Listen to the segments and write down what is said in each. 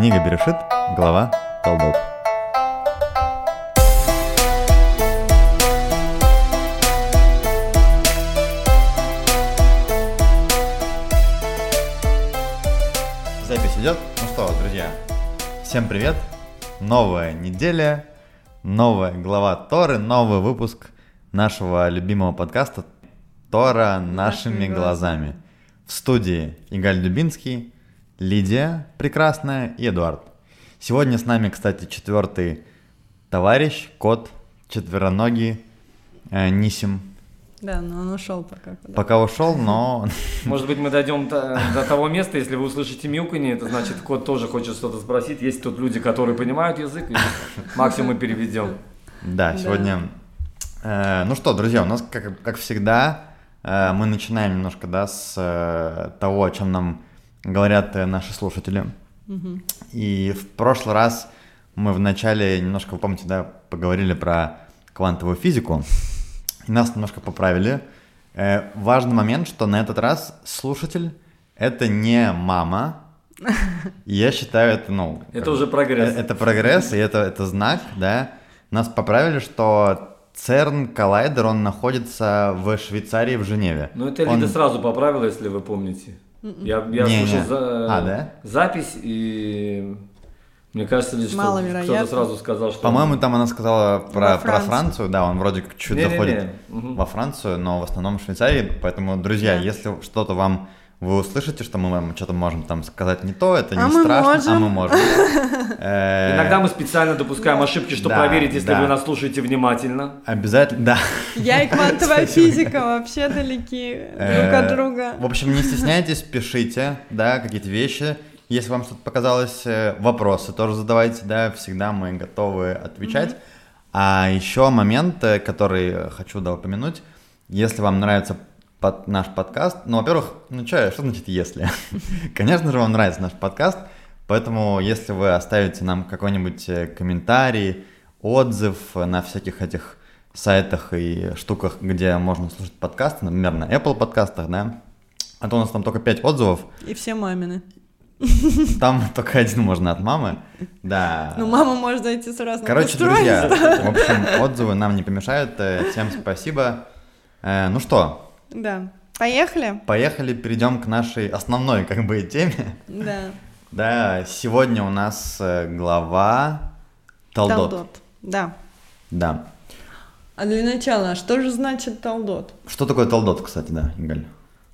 Книга Берешит, глава Толдот. Запись идет. Ну что, друзья, всем привет. Новая неделя, новая глава Торы, новый выпуск нашего любимого подкаста Тора нашими глазами. В студии Игаль Дубинский, Лидия прекрасная и Эдуард. Сегодня с нами, кстати, четвертый товарищ, кот, четвероногий, э, Нисим. Да, но он ушел пока. Куда. Пока ушел, но... Может быть, мы дойдем до, до того места, если вы услышите мяуканье, это значит, кот тоже хочет что-то спросить. Есть тут люди, которые понимают язык, и максимум мы переведем. Да, сегодня... Э, ну что, друзья, у нас, как, как всегда, э, мы начинаем немножко, да, с э, того, о чем нам говорят э, наши слушатели. Мгм. И в прошлый раз мы вначале немножко, вы помните, да, поговорили про квантовую физику, и нас немножко поправили. Э, важный момент, что на этот раз слушатель — это не мама. Я считаю, это, ну... Это уже прогресс. э, Это прогресс, и это, это знак, да. Нас поправили, что ЦЕРН Коллайдер, он находится в Швейцарии, в Женеве. Ну, это Он- Лида сразу поправила, если вы помните. Я, я Не-не. слушал за- А, да? запись, и мне кажется, Лида, что кто-то сразу сказал, что... По-моему, там она сказала про, Во про Францию. Францию, да, он вроде как чуть Не-не-не, заходит мгм. во Францию, но в основном в Швейцарии. Поэтому, друзья, Да. если что-то вам вы услышите, что мы вам что-то можем там сказать не то, это А не мы страшно, а можем. мы можем. Э, Иногда мы специально допускаем ошибки, чтобы Да, проверить, если да. вы нас слушаете внимательно. Обязательно, да. Я и квантовая физика вообще далеки друг от Э, друга. В общем, не стесняйтесь, пишите, да, какие-то вещи. Если вам что-то показалось, э, вопросы тоже задавайте, да, всегда мы готовы отвечать. А еще момент, который хочу да, упомянуть, если вам нравится под наш подкаст, ну, во-первых, ну что, что значит если? Конечно же, вам нравится наш подкаст, поэтому если вы оставите нам какой-нибудь э, комментарий, отзыв на всяких этих сайтах и штуках, где можно слушать подкасты, например, на Apple подкастах, да, а то у нас там только 5 отзывов, И все мамины. там только один можно от мамы, да. Ну, мама может зайти с разных Короче, друзья, в общем, отзывы нам не помешают, э, всем спасибо. Э, Ну что, Да. Поехали? поехали, перейдем к нашей основной, как бы, теме. Да. Да, сегодня у нас э, глава Талдот. Талдот. Да. Да. А для начала, что же значит талдот? Что такое Талдот, кстати, да, Игаль?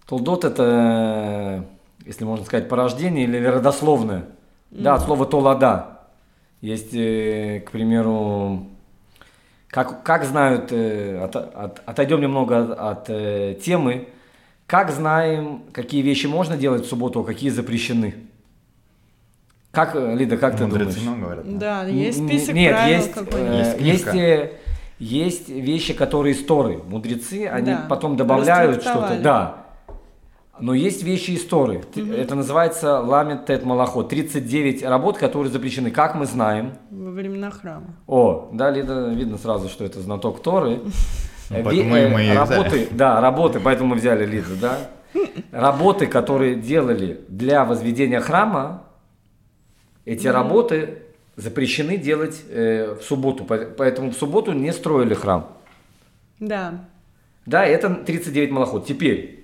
Толдот это, если можно сказать, порождение или родословное. Да, от слова толада. Есть, э, к примеру, как, как знают, э, от- от- отойдем немного от, от, э, темы, как знаем, какие вещи можно делать в субботу, а какие запрещены. Как, э, Лида, как ты Мудрецы думаешь? много говорят. Да, есть н- список Нет, правил есть, какой-нибудь. э, Есть есть, э, есть вещи, которые истории. Мудрецы, они Да, потом добавляют что-то. Да. Но есть вещи истории. Это называется ламет тет малахот. 39 работ, которые запрещены. Как мы знаем. Во времена храма. О, да, Лида, видно сразу, что это знаток Торы. Ну, Э, работы, да, работы, поэтому мы взяли Лиду, да. Работы, которые делали для возведения храма, эти работы запрещены делать э, в субботу, по- поэтому в субботу не строили храм. Да. Да, это 39 малоход. Теперь,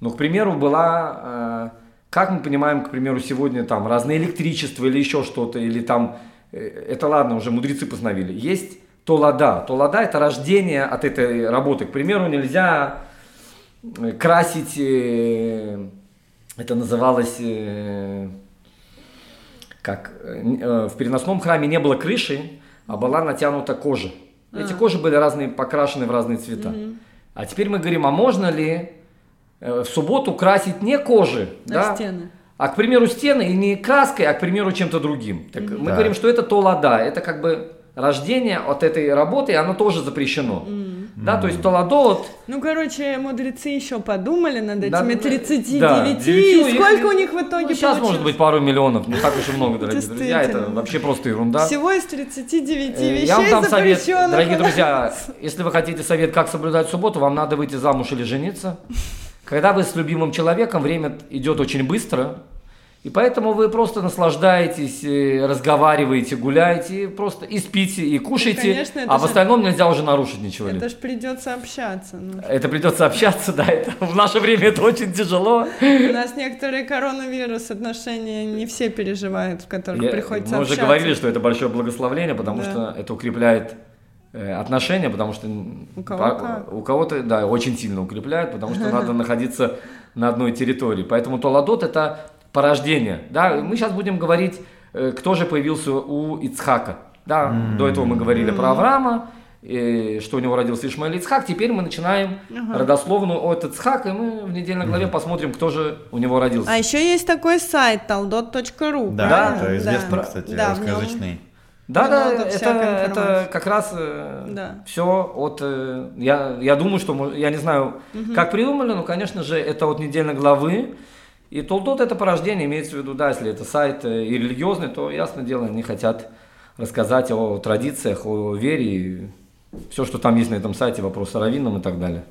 ну, к примеру, была, э, как мы понимаем, к примеру, сегодня там разное электричество или еще что-то, или там, э, это ладно, уже мудрецы постановили. Есть толада. Толада – это рождение от этой работы. К примеру, нельзя э, красить, это называлось, как, в переносном храме не было крыши, а была натянута кожа. Эти кожи были разные, покрашены в разные цвета. А теперь мы говорим, а можно ли в субботу красить не кожи, На да, стены. а, к примеру, стены и не краской, а, к примеру, чем-то другим. Так мы Да. говорим, что это толада, это как бы рождение от этой работы, и оно тоже запрещено. Да, то есть толадот, Ну, короче, мудрецы еще подумали над Да, этими да, 39. да, и девятью, сколько и- у них в итоге ну, сейчас может получилось? быть пару миллионов, не так уж и много, дорогие друзья, это вообще просто ерунда. Всего из 39 Э, вещей Я вам дам совет, запрещенных. дорогие друзья, если вы хотите совет, как соблюдать субботу, вам надо выйти замуж или жениться. Когда вы с любимым человеком, время идет очень быстро, И поэтому вы просто наслаждаетесь, э, разговариваете, гуляете, просто и спите, и кушаете, конечно, это а в же- остальном нельзя уже нарушить ничего. Это ж придется общаться. ну. Это придется общаться, да, это в наше время это очень тяжело. У нас некоторые коронавирус отношения не все переживают, в которых Я- приходится мы уже общаться. говорили, что это большое благословление, потому Да. что это укрепляет отношения, потому что У кого по- как. у кого-то, да, очень сильно укрепляет, потому что надо находиться на одной территории. Поэтому Толадот это порождение. Да, мы сейчас будем говорить, э, кто же появился у Ицхака. Да, до этого мы говорили про Авраама, э, что у него родился Ишмаэль Ицхак. Теперь мы начинаем родословную от Ицхака, и мы в недельной главе посмотрим, кто же у него родился. А еще есть такой сайт taldot.ru. Да, Да, это известный, да. кстати, Да, в нем- русскоязычный. Да, да, Много это, это информации. как раз Да. все от... э, Я, я думаю, что... Я не знаю, как придумали, но, конечно же, это от недельной главы. И Толдот это порождение, имеется в виду, да, если это сайт э, и религиозный, то, ясно дело, они хотят рассказать о традициях, о вере, и все, что там есть на этом сайте, вопрос о раввинам и так далее.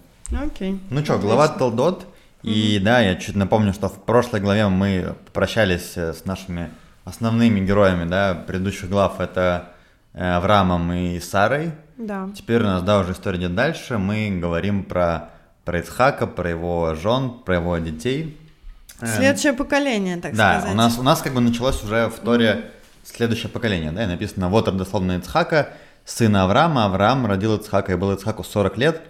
Окей. Ну что, глава Толдот. И да, я чуть напомню, что в прошлой главе мы попрощались э, с нашими основными героями, да, предыдущих глав. Это э, Авраамом и Сарой. Да. Теперь у нас, да, уже история идет дальше. Мы говорим про, про Ицхака, про его жен, про его детей. Э, Следующее поколение, так да, сказать. у нас, у нас как бы началось уже в Торе следующее поколение, да, и написано вот родословно Ицхака, сына Авраама, Авраам родил Ицхака, и был Ицхаку 40 лет,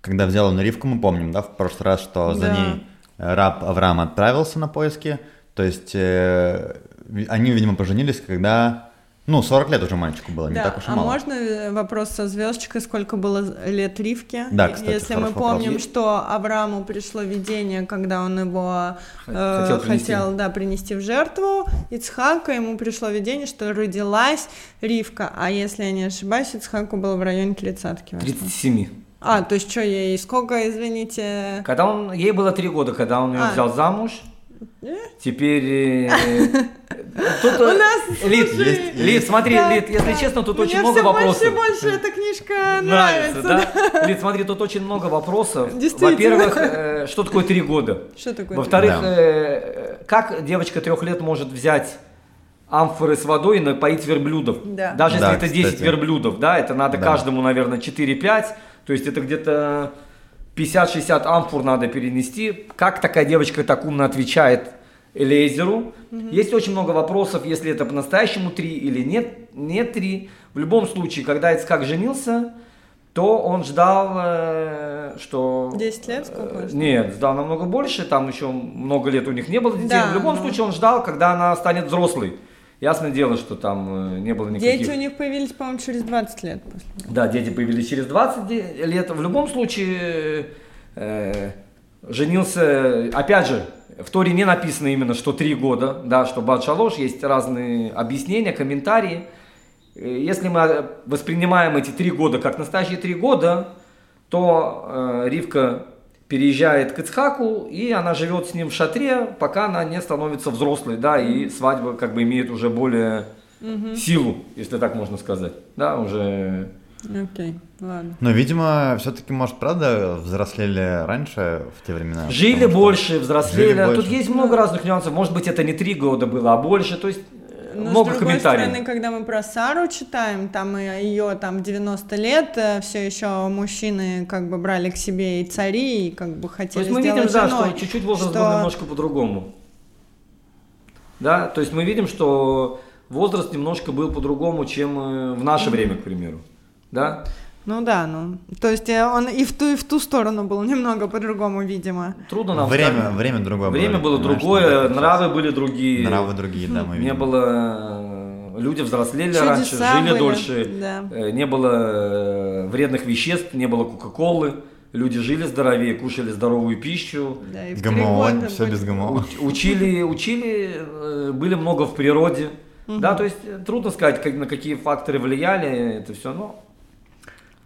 когда взял он Ривку, мы помним, да, в прошлый раз, что за Да. ней э, раб Авраам отправился на поиски, то есть э, они, видимо, поженились, когда, ну, 40 лет уже мальчику было, не Да, так уж и а мало. можно э, вопрос со звездочкой, сколько было лет Ривке? Да, кстати, Если мы хороший вопрос. помним, что Аврааму пришло видение, когда он его э, Хотел принести. хотел, да, принести в жертву, Ицхака, ему пришло видение, что родилась Ривка, а если я не ошибаюсь, Ицхаку было в районе тридцатки. возможно. 37. А, то есть что ей, сколько, извините? Когда он, ей было три года, когда он ее А. взял замуж. Теперь... э, Тут, э, У нас, Лид, слушай, есть- Лид, смотри, да, Лид, если да. честно, тут Мне очень много вопросов. больше и больше эта книжка Нравится, нравится. да? Лид, смотри, тут очень много вопросов. Во-первых, э, что такое три года? Что такое? Во-вторых, Да. э, как девочка трех лет может взять амфоры с водой и напоить верблюдов? Да. Даже Да, если это 10 кстати. верблюдов, да, это надо Да. каждому, наверное, 4-5, то есть это где-то 50-60 амфор надо перенести. Как такая девочка так умно отвечает Элейзеру? Есть очень много вопросов, если это по-настоящему 3 или нет, нет 3. В любом случае, когда Ицхак женился, то он ждал, э, что... 10 лет? Сколько? Нет, ждал намного больше, там еще много лет у них не было детей. Да, в любом но- случае он ждал, когда она станет взрослой. Ясное дело, что там э, не было никаких... Дети у них появились, по-моему, через 20 лет после. Да, дети появились через 20 де- лет. В любом случае, э, женился, опять же, в Торе не написано именно, что три года, да, что Бад Шалош, есть разные объяснения, комментарии. Э, Если мы э, воспринимаем эти три года как настоящие три года, то э, Ривка переезжает к Ицхаку, и она живет с ним в шатре, пока она не становится взрослой, да, и свадьба как бы имеет уже более силу, если так можно сказать, да, уже Окей, ладно. Но, видимо, все-таки, может, правда, взрослели раньше в те времена? Жили Потому что- больше, взрослели. Жили больше. Тут есть много разных нюансов. Может быть, это не три года было, а больше. То есть Но много с другой комментариев. стороны, когда мы про Сару читаем, там ее там 90 лет, все еще мужчины как бы брали к себе и цари, и как бы То хотели есть мы сделать видим, да, женой, что чуть-чуть возраст что- был немножко по-другому. Да, то есть мы видим, что возраст немножко был по-другому, чем э, в наше время, к примеру. Да? Ну да, ну, то есть э, он и в ту, и в ту сторону был немного по-другому, видимо. Трудно нам Время, сказать. время другое Время было другое, так нравы были другие. Нравы другие, да, мы Не видим. было... э, Люди взрослели Чудеса раньше, жили были, дольше. да. э, Не было вредных веществ, не было кока-колы. Люди жили здоровее, кушали здоровую пищу. Да, и ГМО, все были- без ГМО. Уч- Учили, учили, были много в природе. Да, то есть трудно сказать, как, на какие факторы влияли это все, но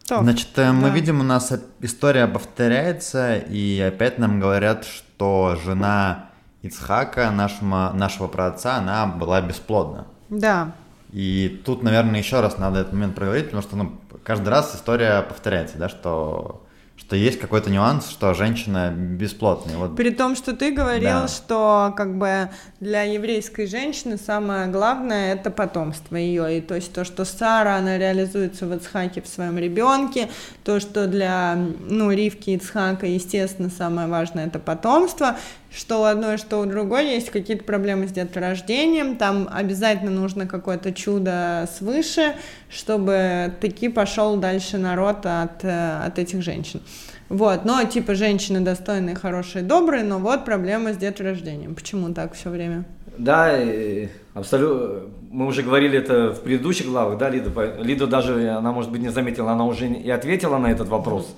То, Значит, э, мы да. видим, у нас история повторяется, и опять нам говорят, что жена Ицхака, нашего, нашего праотца, она была бесплодна. Да, И тут, наверное, еще раз надо этот момент проговорить, потому что ну, каждый раз история повторяется, да, что что есть какой-то нюанс, что женщина бесплотная. Вот. При том, что ты говорил, Да. что как бы для еврейской женщины самое главное это потомство ее. И то есть то, что Сара, она реализуется в Ицхаке в своем ребенке, то, что для ну, Ривки Ицхака, естественно, самое важное это потомство, что у одной, что у другой есть какие-то проблемы с деторождением, там обязательно нужно какое-то чудо свыше, чтобы таки пошел дальше народ от, э, от этих женщин. Вот, но типа женщины достойные, хорошие, добрые, но вот проблема с деторождением. Почему так все время? Да, абсолютно. Мы уже говорили это в предыдущих главах, да, Лида? Лида даже, она, может быть, не заметила, она уже и ответила на этот вопрос.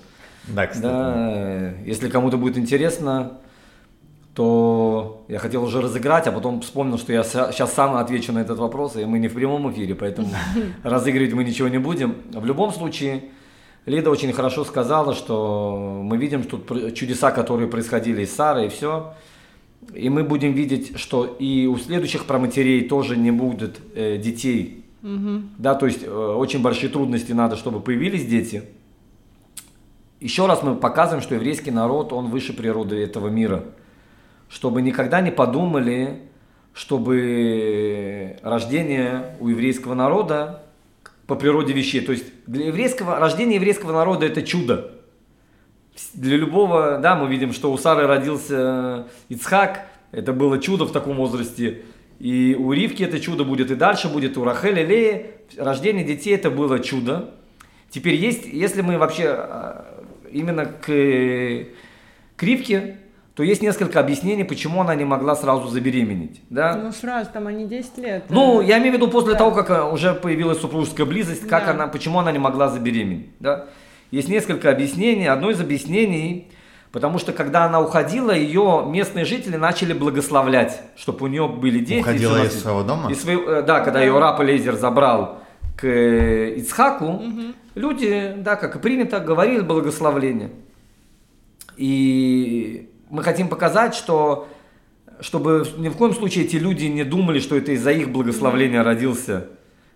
Да, кстати. Да, если кому-то будет интересно, то я хотел уже разыграть, а потом вспомнил, что я сейчас сам отвечу на этот вопрос, и мы не в прямом эфире, поэтому разыгрывать мы ничего не будем. В любом случае, Лида очень хорошо сказала, что мы видим тут чудеса, которые происходили с Сарой, и все. И мы будем видеть, что и у следующих проматерей тоже не будет э, детей. Да, то есть э, очень большие трудности надо, чтобы появились дети. Еще раз мы показываем, что еврейский народ, он выше природы этого мира. Чтобы никогда не подумали, чтобы рождение у еврейского народа по природе вещей. То есть для еврейского, рождение еврейского народа это чудо. Для любого, да, мы видим, что у Сары родился Ицхак, это было чудо в таком возрасте. И у Ривки это чудо будет, и дальше будет у Рахеля Леи. Рождение детей это было чудо. Теперь есть, если мы вообще а, именно к, к Ривке, то есть несколько объяснений, почему она не могла сразу забеременеть. Да? Ну сразу, там они 10 лет. Ну, э, я имею в виду после Да. того, как э, уже появилась супружеская близость, как Да. она, почему она не могла забеременеть. Да? Есть несколько объяснений. Одно из объяснений, потому что когда она уходила, ее местные жители начали благословлять, чтобы у нее были дети. Уходила из своего дома? из своего- э, да, когда ее раб Лейзер забрал к Ицхаку, люди, да, как и принято, говорили благословление. И мы хотим показать, что чтобы ни в коем случае эти люди не думали, что это из-за их благословения родился,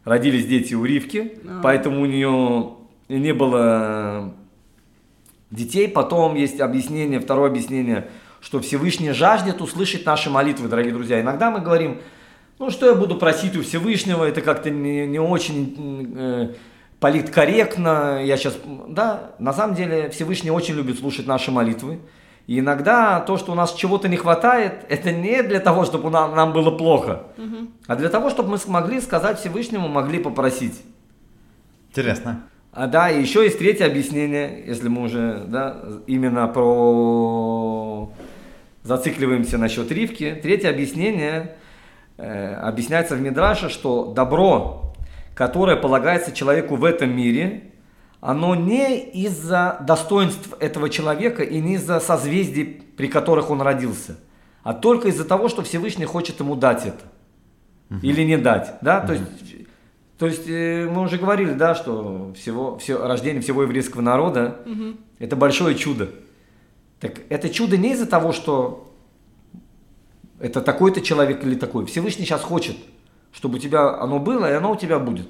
родились дети у Ривки, А. поэтому у нее не было детей. Потом есть объяснение, второе объяснение, что Всевышний жаждет услышать наши молитвы, дорогие друзья. Иногда мы говорим, ну что я буду просить у Всевышнего, это как-то не, не очень э, политкорректно. Я сейчас, да, на самом деле Всевышний очень любит слушать наши молитвы. И иногда то, что у нас чего-то не хватает, это не для того, чтобы нам, нам было плохо, а для того, чтобы мы смогли сказать Всевышнему, могли попросить. Интересно. А да, и еще есть третье объяснение, если мы уже да, именно про зацикливаемся насчет Ривки. Третье объяснение э, объясняется в Мидраше, что добро, которое полагается человеку в этом мире, оно не из-за достоинств этого человека и не из-за созвездий, при которых он родился, а только из-за того, что Всевышний хочет ему дать это. Или не дать. Да? То есть то есть э, мы уже говорили, да, что всего, все, рождение всего еврейского народа это большое чудо. Так это чудо не из-за того, что это такой-то человек или такой. Всевышний сейчас хочет, чтобы у тебя оно было, и оно у тебя будет.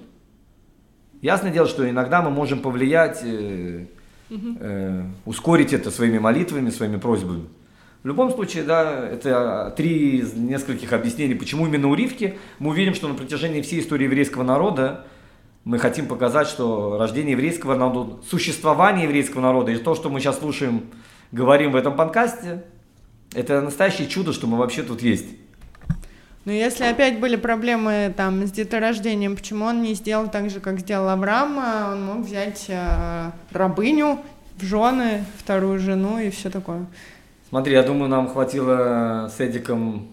Ясное дело, что иногда мы можем повлиять, э, э, ускорить это своими молитвами, своими просьбами. В любом случае, да, это три из нескольких объяснений, почему именно у Ривки. Мы увидим, что на протяжении всей истории еврейского народа мы хотим показать, что рождение еврейского народа, существование еврейского народа и то, что мы сейчас слушаем, говорим в этом подкасте, это настоящее чудо, что мы вообще тут есть. Но если опять были проблемы там с деторождением, почему он не сделал так же, как сделал Авраам? а Он мог взять э, рабыню в жены, вторую жену и все такое. Смотри, я думаю, нам хватило с Эдиком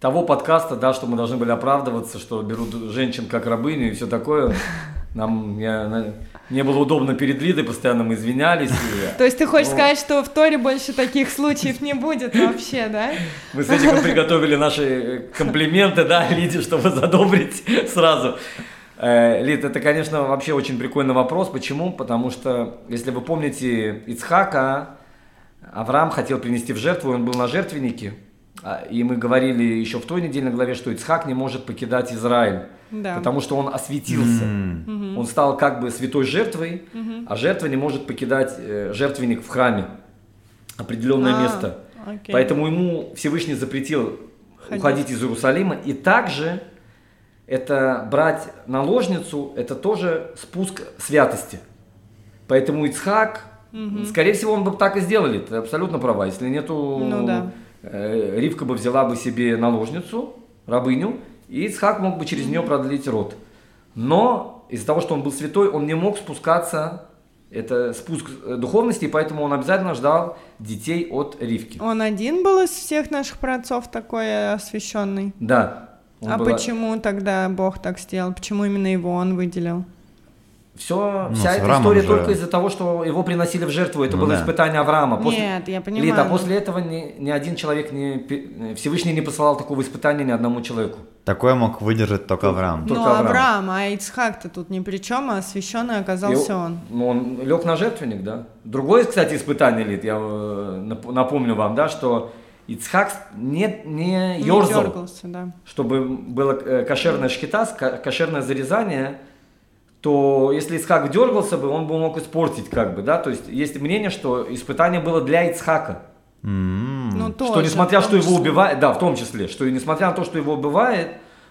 того подкаста, да, что мы должны были оправдываться, что берут женщин как рабыню и все такое. Нам я, не было удобно перед Лидой, постоянно мы извинялись. и- То есть ты хочешь Ну, сказать, что в Торе больше таких случаев не будет вообще, да? Мы с Эдиком приготовили наши э, комплименты, да, Лиде, чтобы задобрить сразу. Э, Лид, это, конечно, вообще очень прикольный вопрос. Почему? Потому что, если вы помните Ицхака, Авраам хотел принести в жертву, он был на жертвеннике. А, и мы говорили еще в той недельной главе, что Ицхак не может покидать Израиль, Да. потому что он осветился. М. Он стал как бы святой жертвой, а жертва не может покидать э, жертвенник в храме. Определенное А, место. окей. Поэтому ему Всевышний запретил Ходить. уходить из Иерусалима. И также это брать наложницу, это тоже спуск святости. Поэтому Ицхак, скорее всего, он бы так и сделали. Ты абсолютно права. Если нету... Ну да. Э, Ривка бы взяла бы себе наложницу, рабыню, и Ицхак мог бы через нее продлить род. Но из-за того, что он был святой, он не мог спускаться, это спуск э, духовности, и поэтому он обязательно ждал детей от Ривки. Он один был из всех наших праотцов такой освященный. Да. А была- почему тогда Бог так сделал? Почему именно его он выделил? Все, Ну, вся эта Авраамом история же. только из-за того, что его приносили в жертву. Это Ну было да. испытание Авраама. После... Нет, я понимаю. Лита, а но- после этого ни, ни один человек не... Всевышний не посылал такого испытания ни одному человеку. Такое мог выдержать только Авраам. Только Ну, Авраам. Авраам, а Ицхак-то тут ни при чем, а освященный оказался И он. Ну, он лег на жертвенник, да. Другое, кстати, испытание, Лид, я э, нап- напомню вам, да, что Ицхак не, не Не ерзал, дергался, да. чтобы было э, кошерное шкитас, ка- кошерное зарезание, то если Ицхак дергался бы, он бы мог испортить, как бы, да, то есть есть мнение, что испытание было для Ицхака. Ну, тоже, что несмотря, что его убивает, да, в том числе, что несмотря на то, что его убивает,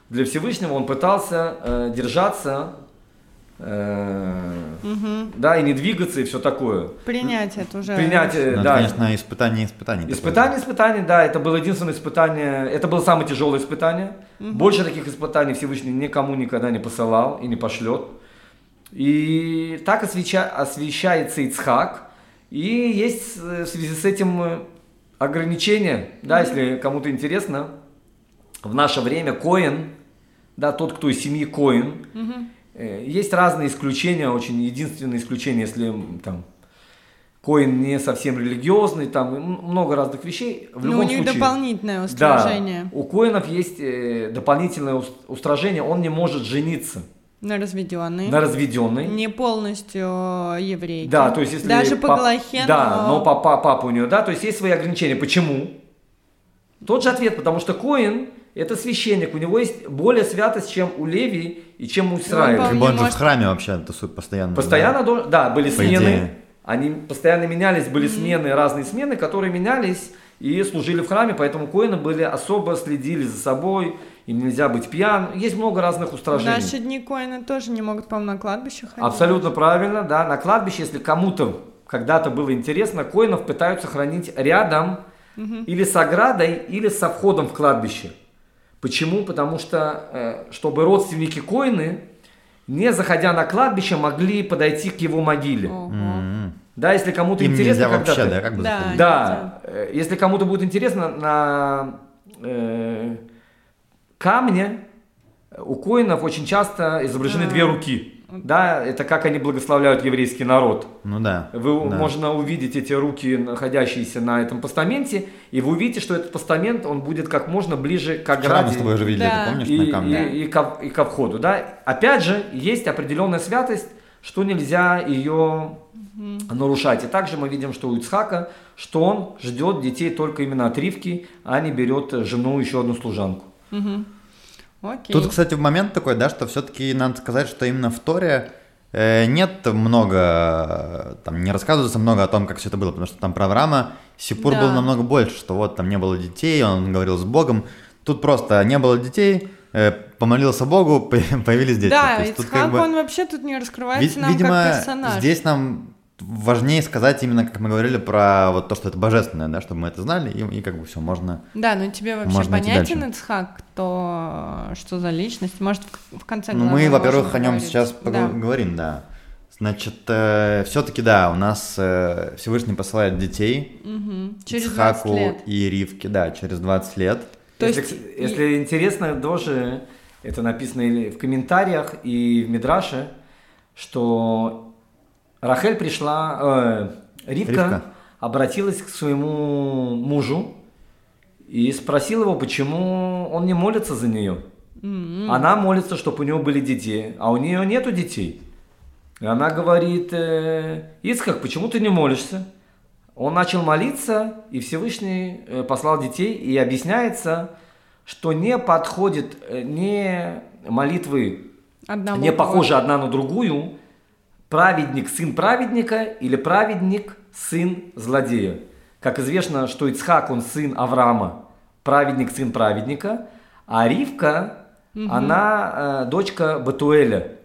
для Всевышнего он пытался э, держаться, э, да, и не двигаться, и все такое. Принять это уже. Принятие, Ну, это, да. конечно, испытание испытаний. такое. Испытание, испытание, да, это было единственное испытание, это было самое тяжелое испытание. Больше таких испытаний Всевышний никому никогда не посылал и не пошлет. И так освеща- освещается Ицхак. И есть э, в связи с этим э, ограничения, да, если кому-то интересно, в наше время Коин, да, тот, кто из семьи Коин, э, есть разные исключения, очень единственное исключение, если там Коин не совсем религиозный, там много разных вещей. В Ну, любом у них случае, дополнительное да, устражение. у Коинов есть дополнительное ус- устражение, он не может жениться на разведенный. на разведенной. Не полностью еврейки. Да, то есть если Даже по пап- Галахе, Да, но папа, папа у нее, да, то есть есть свои ограничения. Почему? Тот же ответ, потому что Коин это священник, у него есть более святость, чем у Леви и чем у Израиля. вполне Либо он же может- в храме вообще тусует постоянно. Постоянно, до- да, были По смены, идее. они постоянно менялись, были смены, разные смены, которые менялись и служили в храме, поэтому коины были особо следили за собой, им нельзя быть пьян, есть много разных устражений. наши дни коины тоже не могут, по-моему, на кладбище ходить. Абсолютно правильно, да. На кладбище, если кому-то когда-то было интересно, коинов пытаются хранить рядом или с оградой, или со входом в кладбище. Почему? Потому что, э, чтобы родственники коины, не заходя на кладбище, могли подойти к его могиле. Ого. М. Да, если кому-то Им интересно нельзя вообще, когда-то- да, как бы Да. заходить? да, э, если кому-то будет интересно, на э, камне у коинов очень часто изображены А. две руки. Да, это как они благословляют еврейский народ. Ну да. Вы да. можно увидеть эти руки, находящиеся на этом постаменте, и вы увидите, что этот постамент, он будет как можно ближе к Вчера мы ограде с тобой уже видели Да. это, помнишь, и, на камне? и, и ко, и ко входу. Да? Опять же, есть определенная святость, что нельзя ее нарушать. И также мы видим, что у Ицхака, что он ждет детей только именно от Ривки, а не берет жену еще одну служанку. Окей. Тут, кстати, момент такой, да, что все-таки надо сказать, что именно в Торе э, нет много, там не рассказывается много о том, как все это было, потому что там про Авраама Сипур Да. был намного больше, что вот там не было детей, он говорил с Богом. Тут просто не было детей, э, помолился Богу, по- появились дети. Да, То есть тут Ицхак, как бы- он вообще тут не раскрывается Вид- нам видимо, как персонаж. здесь нам важнее сказать именно, как мы говорили, про вот то, что это божественное, да, чтобы мы это знали, и, и как бы все, можно... Да, но тебе вообще Можно понятен. Ицхак, кто, что за личность? Может, в, в конце Ну, мы, во-первых, о нем поговорить. сейчас Да. поговорим, да. Значит, все-таки, да, у нас э, Всевышний посылает детей Мгм. Через Ицхаку 20 лет. и Ривке, да, через 20 лет. То если, есть если интересно, тоже это написано в комментариях и в Мидраше, что Рахель пришла, э, Ривка, Ривка. обратилась к своему мужу и спросила его, почему он не молится за нее. М-м. Она молится, чтобы у него были дети, а у нее нету детей. И она говорит, э, Ицхак, почему ты не молишься? он начал молиться, и Всевышний э, послал детей, и объясняется, что не подходит э, не молитвы, Одного не похожи одна на другую, праведник сын праведника или праведник сын злодея. Как известно, что Ицхак, он сын Авраама, праведник сын праведника, а Ривка, она э, дочка Батуэля.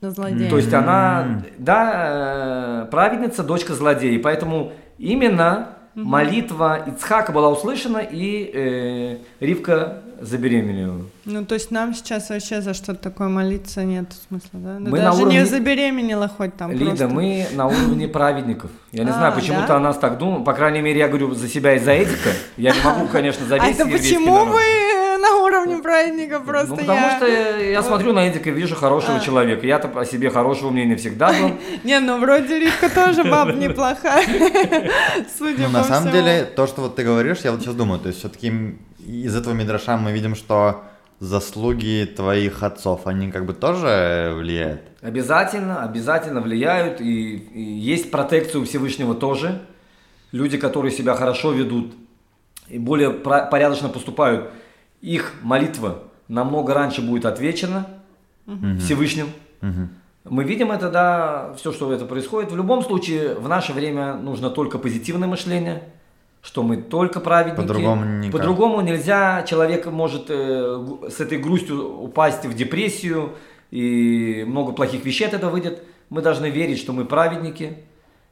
Злодей. То есть она, да, э, праведница, дочка злодея. Поэтому именно молитва Ицхака была услышана, и э, Ривка забеременела. Ну, то есть нам сейчас вообще за что-то такое молиться нет смысла, да? Ну, Мы даже уровне- не забеременела хоть там Лида, просто. мы на уровне праведников. Я не А, знаю, почему-то да? о нас так думают. По крайней мере, я говорю за себя и за этика. Я не могу, конечно, за А весь это еврейский почему вы на уровне праздника просто Ну, потому я... что я смотрю на Эдика и вижу хорошего А. человека. Я-то о себе хорошего мнения всегда был. Не, ну вроде Ривка тоже баба неплохая. Судя Ну, по на самом деле, то, что вот ты говоришь, я вот сейчас думаю, то есть все-таки из этого мидраша мы видим, что заслуги твоих отцов, они как бы тоже влияют. Обязательно, обязательно влияют. И, и есть протекция у Всевышнего тоже. Люди, которые себя хорошо ведут и более порядочно поступают, их молитва намного раньше будет отвечена Всевышним. Мгм. Мы видим это, да, все, что это происходит. В любом случае, в наше время нужно только позитивное мышление, что мы только праведники. По-другому никак. По-другому нельзя. Человек может э, с этой грустью упасть в депрессию, и много плохих вещей от этого выйдет. Мы должны верить, что мы праведники.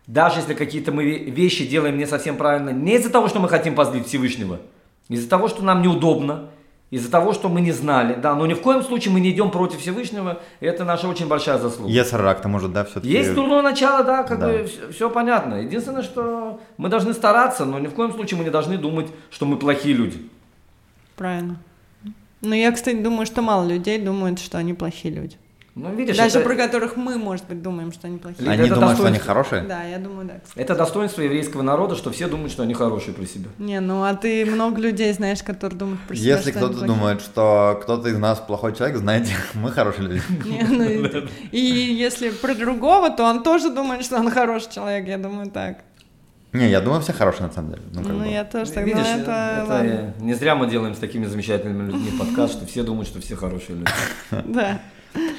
Даже если какие-то мы ве- вещи делаем не совсем правильно, не из-за того, что мы хотим позлить Всевышнего, из-за того, что нам неудобно, из-за того, что мы не знали, да, но ни в коем случае мы не идем против Всевышнего, и это наша очень большая заслуга. Ецарак, то может, да, все-таки... Есть дурное начало, да, как Да. бы все, понятно. Единственное, что мы должны стараться, но ни в коем случае мы не должны думать, что мы плохие люди. Правильно. Ну, я, кстати, думаю, что мало людей думают, что они плохие люди. Ну, видишь, Даже это, про которых мы, может быть, думаем, что они плохие. Они это думают, что они хорошие? Да, я думаю, да. кстати. это достоинство еврейского народа, что все думают, что они хорошие при себе. Не, ну а ты много людей знаешь, которые думают про себя, Если кто-то думает, что кто-то из нас плохой человек, знаете, мы хорошие люди. Не, ну и- и если про другого, то он тоже думает, что он хороший человек, я думаю, так. Не, я думаю, все хорошие на самом деле. Ну, как Ну, бы. я тоже так, Видишь, ну это, это ладно. не зря мы делаем с такими замечательными людьми подкаст, что все думают, что все хорошие люди. Да.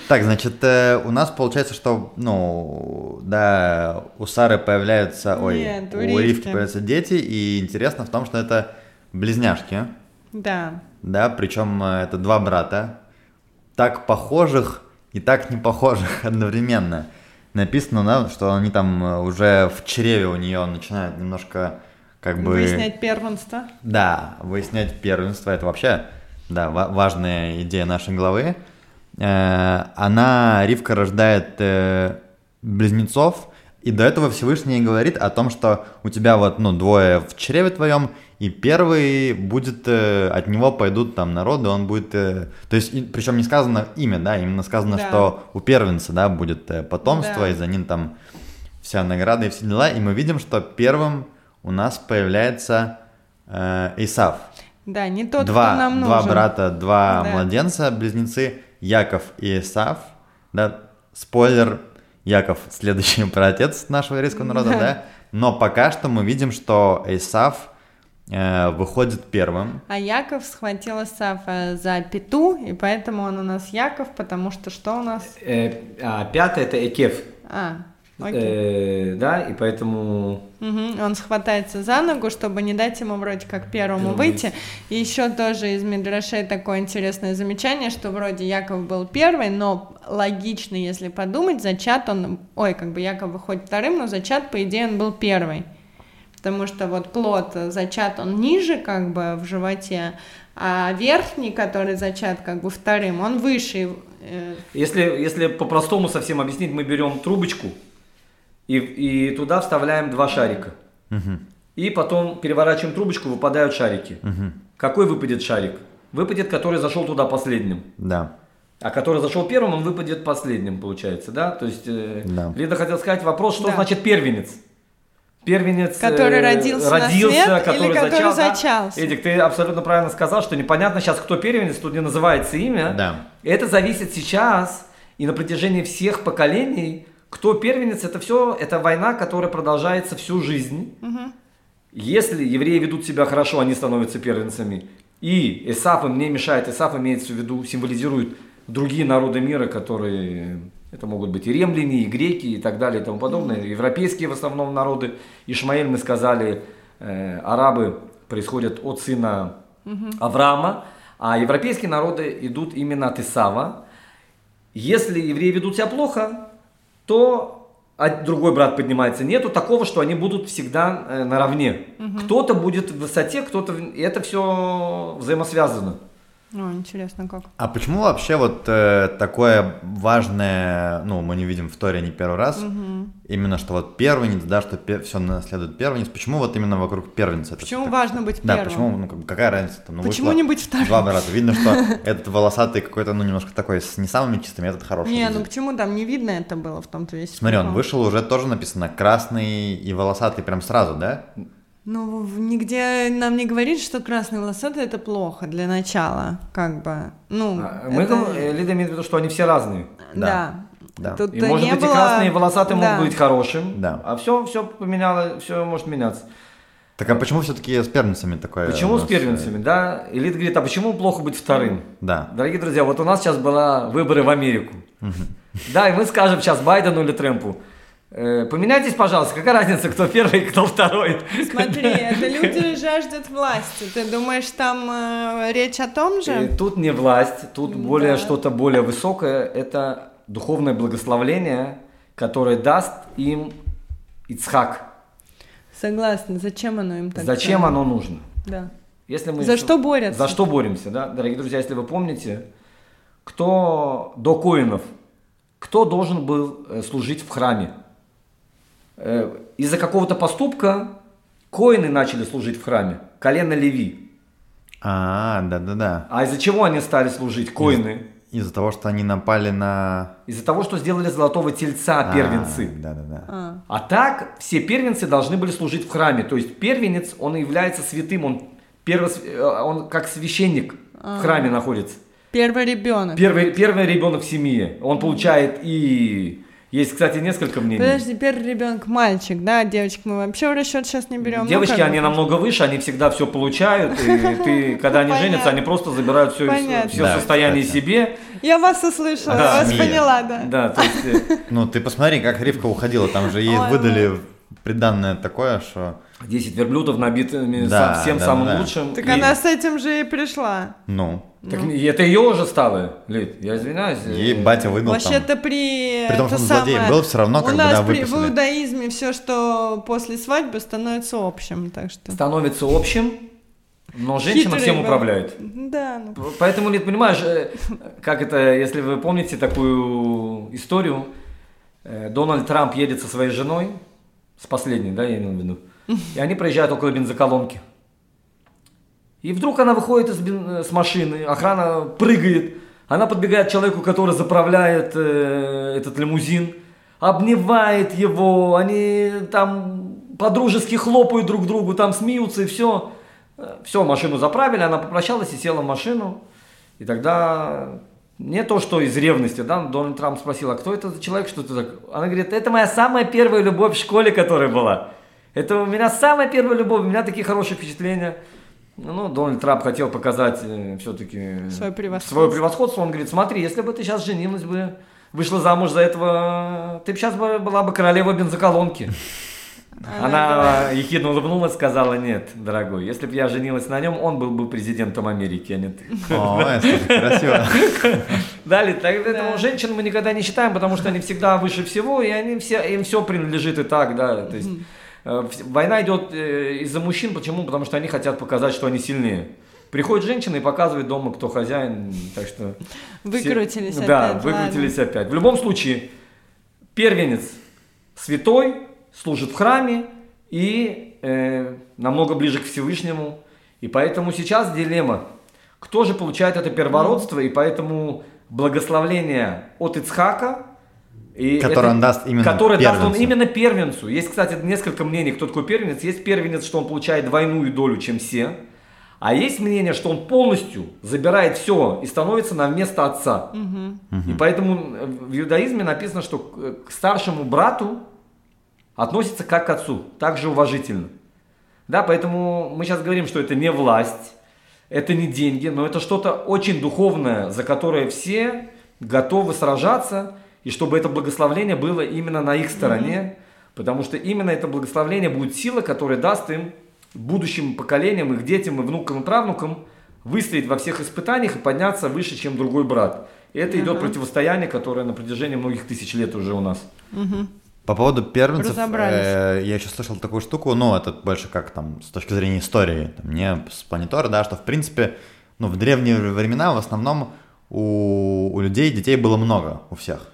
Так, значит, э, у нас получается, что, ну, да, у Сары появляются, ой, Нет, у у Ривки. Появляются дети, и интересно в том, что это близняшки, Да. да, причем э, это два брата, так похожих и так не похожих одновременно. Написано, да, что они там э, уже в чреве у нее начинают немножко как бы... Выяснять первенство. Да, выяснять первенство, это вообще, да, ва- важная идея нашей главы. Э, Она, Ривка, рождает э, близнецов, и до этого Всевышний говорит о том, что у тебя вот, ну, двое в чреве твоем, и первый будет, э, от него пойдут там народы, он будет, э, то есть, причем не сказано имя, да, именно сказано, Да. что у первенца, да, будет э, потомство, Да. и за ним там вся награда и все дела, и мы видим, что первым у нас появляется э, Исав. Да, не тот, два, кто нам два нужен. брата, два Да. младенца, близнецы, Яков и Исав. Да, спойлер, Яков следующий праотец нашего еврейского народа, Да. да. Но пока что мы видим, что Исав э, выходит первым. А Яков схватил Исафа за пету, и поэтому он у нас Яков, потому что что у нас? Э, а пятое это Экев. А. Э, да, и поэтому Мгм, Он схватается за ногу, чтобы не дать ему вроде как первому Первому выйти. И еще тоже из Мидрашей такое интересное замечание, что вроде Яков был первый, но логично, если подумать, зачат он, ой, как бы Яков выходит вторым, но зачат, по идее, он был первый. Потому что вот плод зачат, он ниже как бы в животе, а верхний, который зачат как бы вторым, он выше. э, Если, если по-простому совсем объяснить, мы берем трубочку и, и туда вставляем два шарика. Мгм, И потом переворачиваем трубочку, выпадают шарики. мгм. Какой выпадет шарик? Выпадет, который зашел туда последним. Да. А который зашел первым, он выпадет последним, получается, да? То есть, э, Да. Лида хотел сказать вопрос, что Да. значит первенец? Первенец, Который э, родился на свет или который зачал, да? зачался? Эдик, ты абсолютно правильно сказал, что непонятно сейчас, кто первенец, тут не называется имя. Да. Это зависит сейчас и на протяжении всех поколений, кто первенец, это все, это война, которая продолжается всю жизнь. Если евреи ведут себя хорошо, они становятся первенцами. И Исаф им не мешает, Исаф имеется в виду, символизирует другие народы мира, которые, это могут быть и римляне, и греки, и так далее, и тому подобное. Европейские в основном народы. Ишмаэль, мы сказали, э, арабы происходят от сына Авраама, а европейские народы идут именно от Исава. Если евреи ведут себя плохо, то а другой брат поднимается. Нету такого, что они будут всегда э, наравне. Кто-то будет в высоте, кто-то... И это все взаимосвязано. О, интересно как. А почему вообще вот э, такое важное, ну, мы не видим в Торе не первый раз, именно что вот первенец, да, что все наследует первенец, почему вот именно вокруг первенца? это Почему так- важно быть Да, первым? почему, ну, как какая разница там? Ну, Почему не быть вторым? Два брата. Видно, что этот волосатый какой-то, ну, немножко такой, с не самыми чистыми, этот хороший. Не, ну почему там не видно это было в том-то весь Смотри, он вышел, уже тоже написано красный и волосатый прям сразу, да? Ну, нигде нам не говорит, что красный волосатый это плохо для начала, как бы. Ну, А, Мы, это- говорим- э, Лида имеет в виду, что они все разные. Да. Да. Тут И может не быть и было- красные, и волосатые Да. могут быть хорошим. Да. А все, все поменяло, все может меняться. Так а почему все-таки с первенцами такое? Почему с нас, первенцами, да? И Лида говорит, а почему плохо быть вторым? э, Да. Дорогие друзья, вот у нас сейчас была выборы в Америку. Да, и мы скажем сейчас Байдену или Трэмпу, э, поменяйтесь, пожалуйста, какая разница, кто первый, кто второй? Смотри, это люди жаждут власти. Ты думаешь, там э, речь о том Э, же? Тут не власть, тут более Да. что-то более высокое, это духовное благословление, которое даст им Ицхак. Согласна. Зачем оно им так? Зачем оно нужно? Да. Если мы За что борются? За что боремся, да? Дорогие друзья, если вы помните, кто до коинов, кто должен был э, служить в храме? Э, Из-за какого-то поступка коины начали служить в храме, колено Леви. А, да-да-да. А из-за чего они стали служить, коины? Из-за того, что они напали на... Из-за того, что сделали золотого тельца первенцы. А, Да-да-да. А. А так все первенцы должны были служить в храме. То есть первенец, он является святым, он, первос- э, он как священник в храме находится. Первый ребенок. Первый, первый ребенок в семье. Он получает и... Есть, кстати, несколько мнений. Подожди, первый ребенок мальчик, да, девочек мы вообще в расчет сейчас не берем. Ну, Девочки, как они бы. намного выше, они всегда все получают. И ты, когда они женятся, они просто забирают все, все состояние себе. Я вас услышала, вас поняла, да. Да, то есть, э, Ну, ты посмотри, как Ривка уходила, там же ей выдали приданное такое, что... 10 верблюдов набитыми Да, всем да, самым да. лучшим. Так И- она с этим же и пришла. Ну, Так и это ее уже стало, Лид, я извиняюсь. ей батя выдал там... Вообще-то при... При том, что он злодей самое, был, всё равно как У бы, нас да, при, в иудаизме все, что после свадьбы, становится общим, так что... становится общим, но женщина Хитрый всем был. управляет. Да, ну. Поэтому, Лид, понимаешь, э, как это, если вы помните такую историю, э, Дональд Трамп едет со своей женой, с последней, да, я имею в виду, и они проезжают около бензоколонки. И вдруг она выходит из э, с машины, охрана прыгает, она подбегает к человеку, который заправляет э, этот лимузин, обнимает его, они там подружески хлопают друг другу, там смеются и все. Все, машину заправили, она попрощалась и села в машину. И тогда не то, что из ревности, да, Дональд Трамп спросил, а кто это за человек, что ты так... Она говорит, это моя самая первая любовь в школе, которая была. Это у меня самая первая любовь, у меня такие хорошие впечатления. Ну, Дональд Трамп хотел показать все-таки Своё превосходство. свое превосходство. Он говорит, смотри, если бы ты сейчас женилась бы, вышла замуж за этого, ты бы сейчас была бы королева бензоколонки. Она ехидно улыбнулась, сказала, нет, дорогой, если бы я женилась на нем, он был бы президентом Америки, а не ты. Слушай, красиво. Далее, так, поэтому Да. женщин мы никогда не считаем, потому что они всегда выше всего, и они все, им все принадлежит и так, да. То есть э, война идет э, из-за мужчин, почему? Потому что они хотят показать, что они сильнее. Приходит женщина и показывает дома, кто хозяин, так что... все- Выкрутились Да, опять, выкрутились опять. В любом случае, первенец святой, служит в храме и э, намного ближе к Всевышнему. И поэтому сейчас дилемма. Кто же получает это первородство, и поэтому благословление от Ицхака, и Которое это- он даст именно которое даст он первенцу. именно первенцу. Есть, кстати, несколько мнений, кто такой первенец. Есть первенец, что он получает двойную долю, чем все. А есть мнение, что он полностью забирает все и становится на место отца. И поэтому в иудаизме написано, что к старшему брату относится как к отцу, также уважительно. Да, поэтому мы сейчас говорим, что это не власть, это не деньги, но это что-то очень духовное, за которое все готовы сражаться, и чтобы это благословление было именно на их стороне, mm-hmm. потому что именно это благословение будет сила, которая даст им будущим поколениям, их детям, и внукам, и правнукам выстоять во всех испытаниях и подняться выше, чем другой брат. И это uh-huh. идет противостояние, которое на протяжении многих тысяч лет уже у нас. Uh-huh. По поводу первенцев, э, я еще слышал такую штуку, ну, это больше как там с точки зрения истории, там, не с планетора, да, что в принципе, ну, в древние времена в основном у, у людей детей было много, у всех.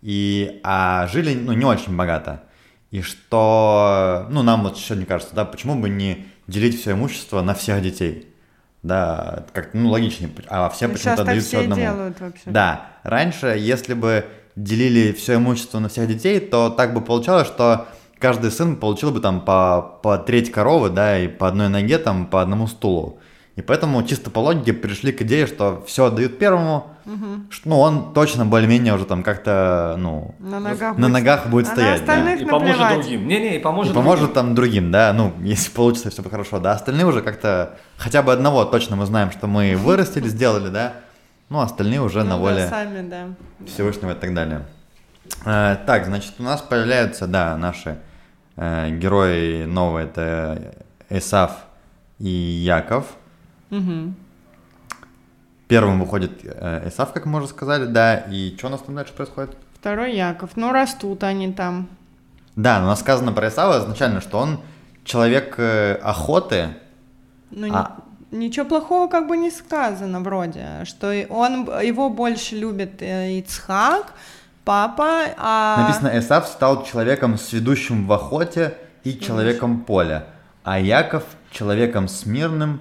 И, а жили, ну, не очень богато. И что, ну, нам вот сегодня кажется, да, почему бы не делить все имущество на всех детей? Да, как ну, логичнее, а все почему-то дают все одному. Делают вообще. Да, раньше, если бы делили все имущество на всех детей, то так бы получалось, что каждый сын получил бы там по, по треть коровы, да, и по одной ноге, там, по одному стулу. И поэтому чисто по логике пришли к идее, что все отдают первому, угу. что, ну, он точно более-менее уже там как-то, ну, на ногах, на будет, ногах будет а стоять. да. И поможет другим. Не-не, и поможет и поможет там другим, да, ну, если получится все хорошо, да. Остальные уже как-то, хотя бы одного точно мы знаем, что мы вырастили, сделали, да. Ну, остальные уже ну, на воле да, сами, да. Всевышнего и так далее. Э, так, значит, у нас появляются, да, наши э, герои новые, это Исав и Яков. Угу. Первым выходит э, Исав, как мы уже сказали, да, и что у нас там дальше происходит? Второй Яков, ну растут они там. Да, но у нас сказано про Исава изначально, что он человек э, охоты. Ну, а... Ничего плохого как бы не сказано вроде, что он его больше любит э, Ицхак, папа, а... Написано, Эсав стал человеком, с ведущим в охоте и человеком поля, а Яков человеком смирным,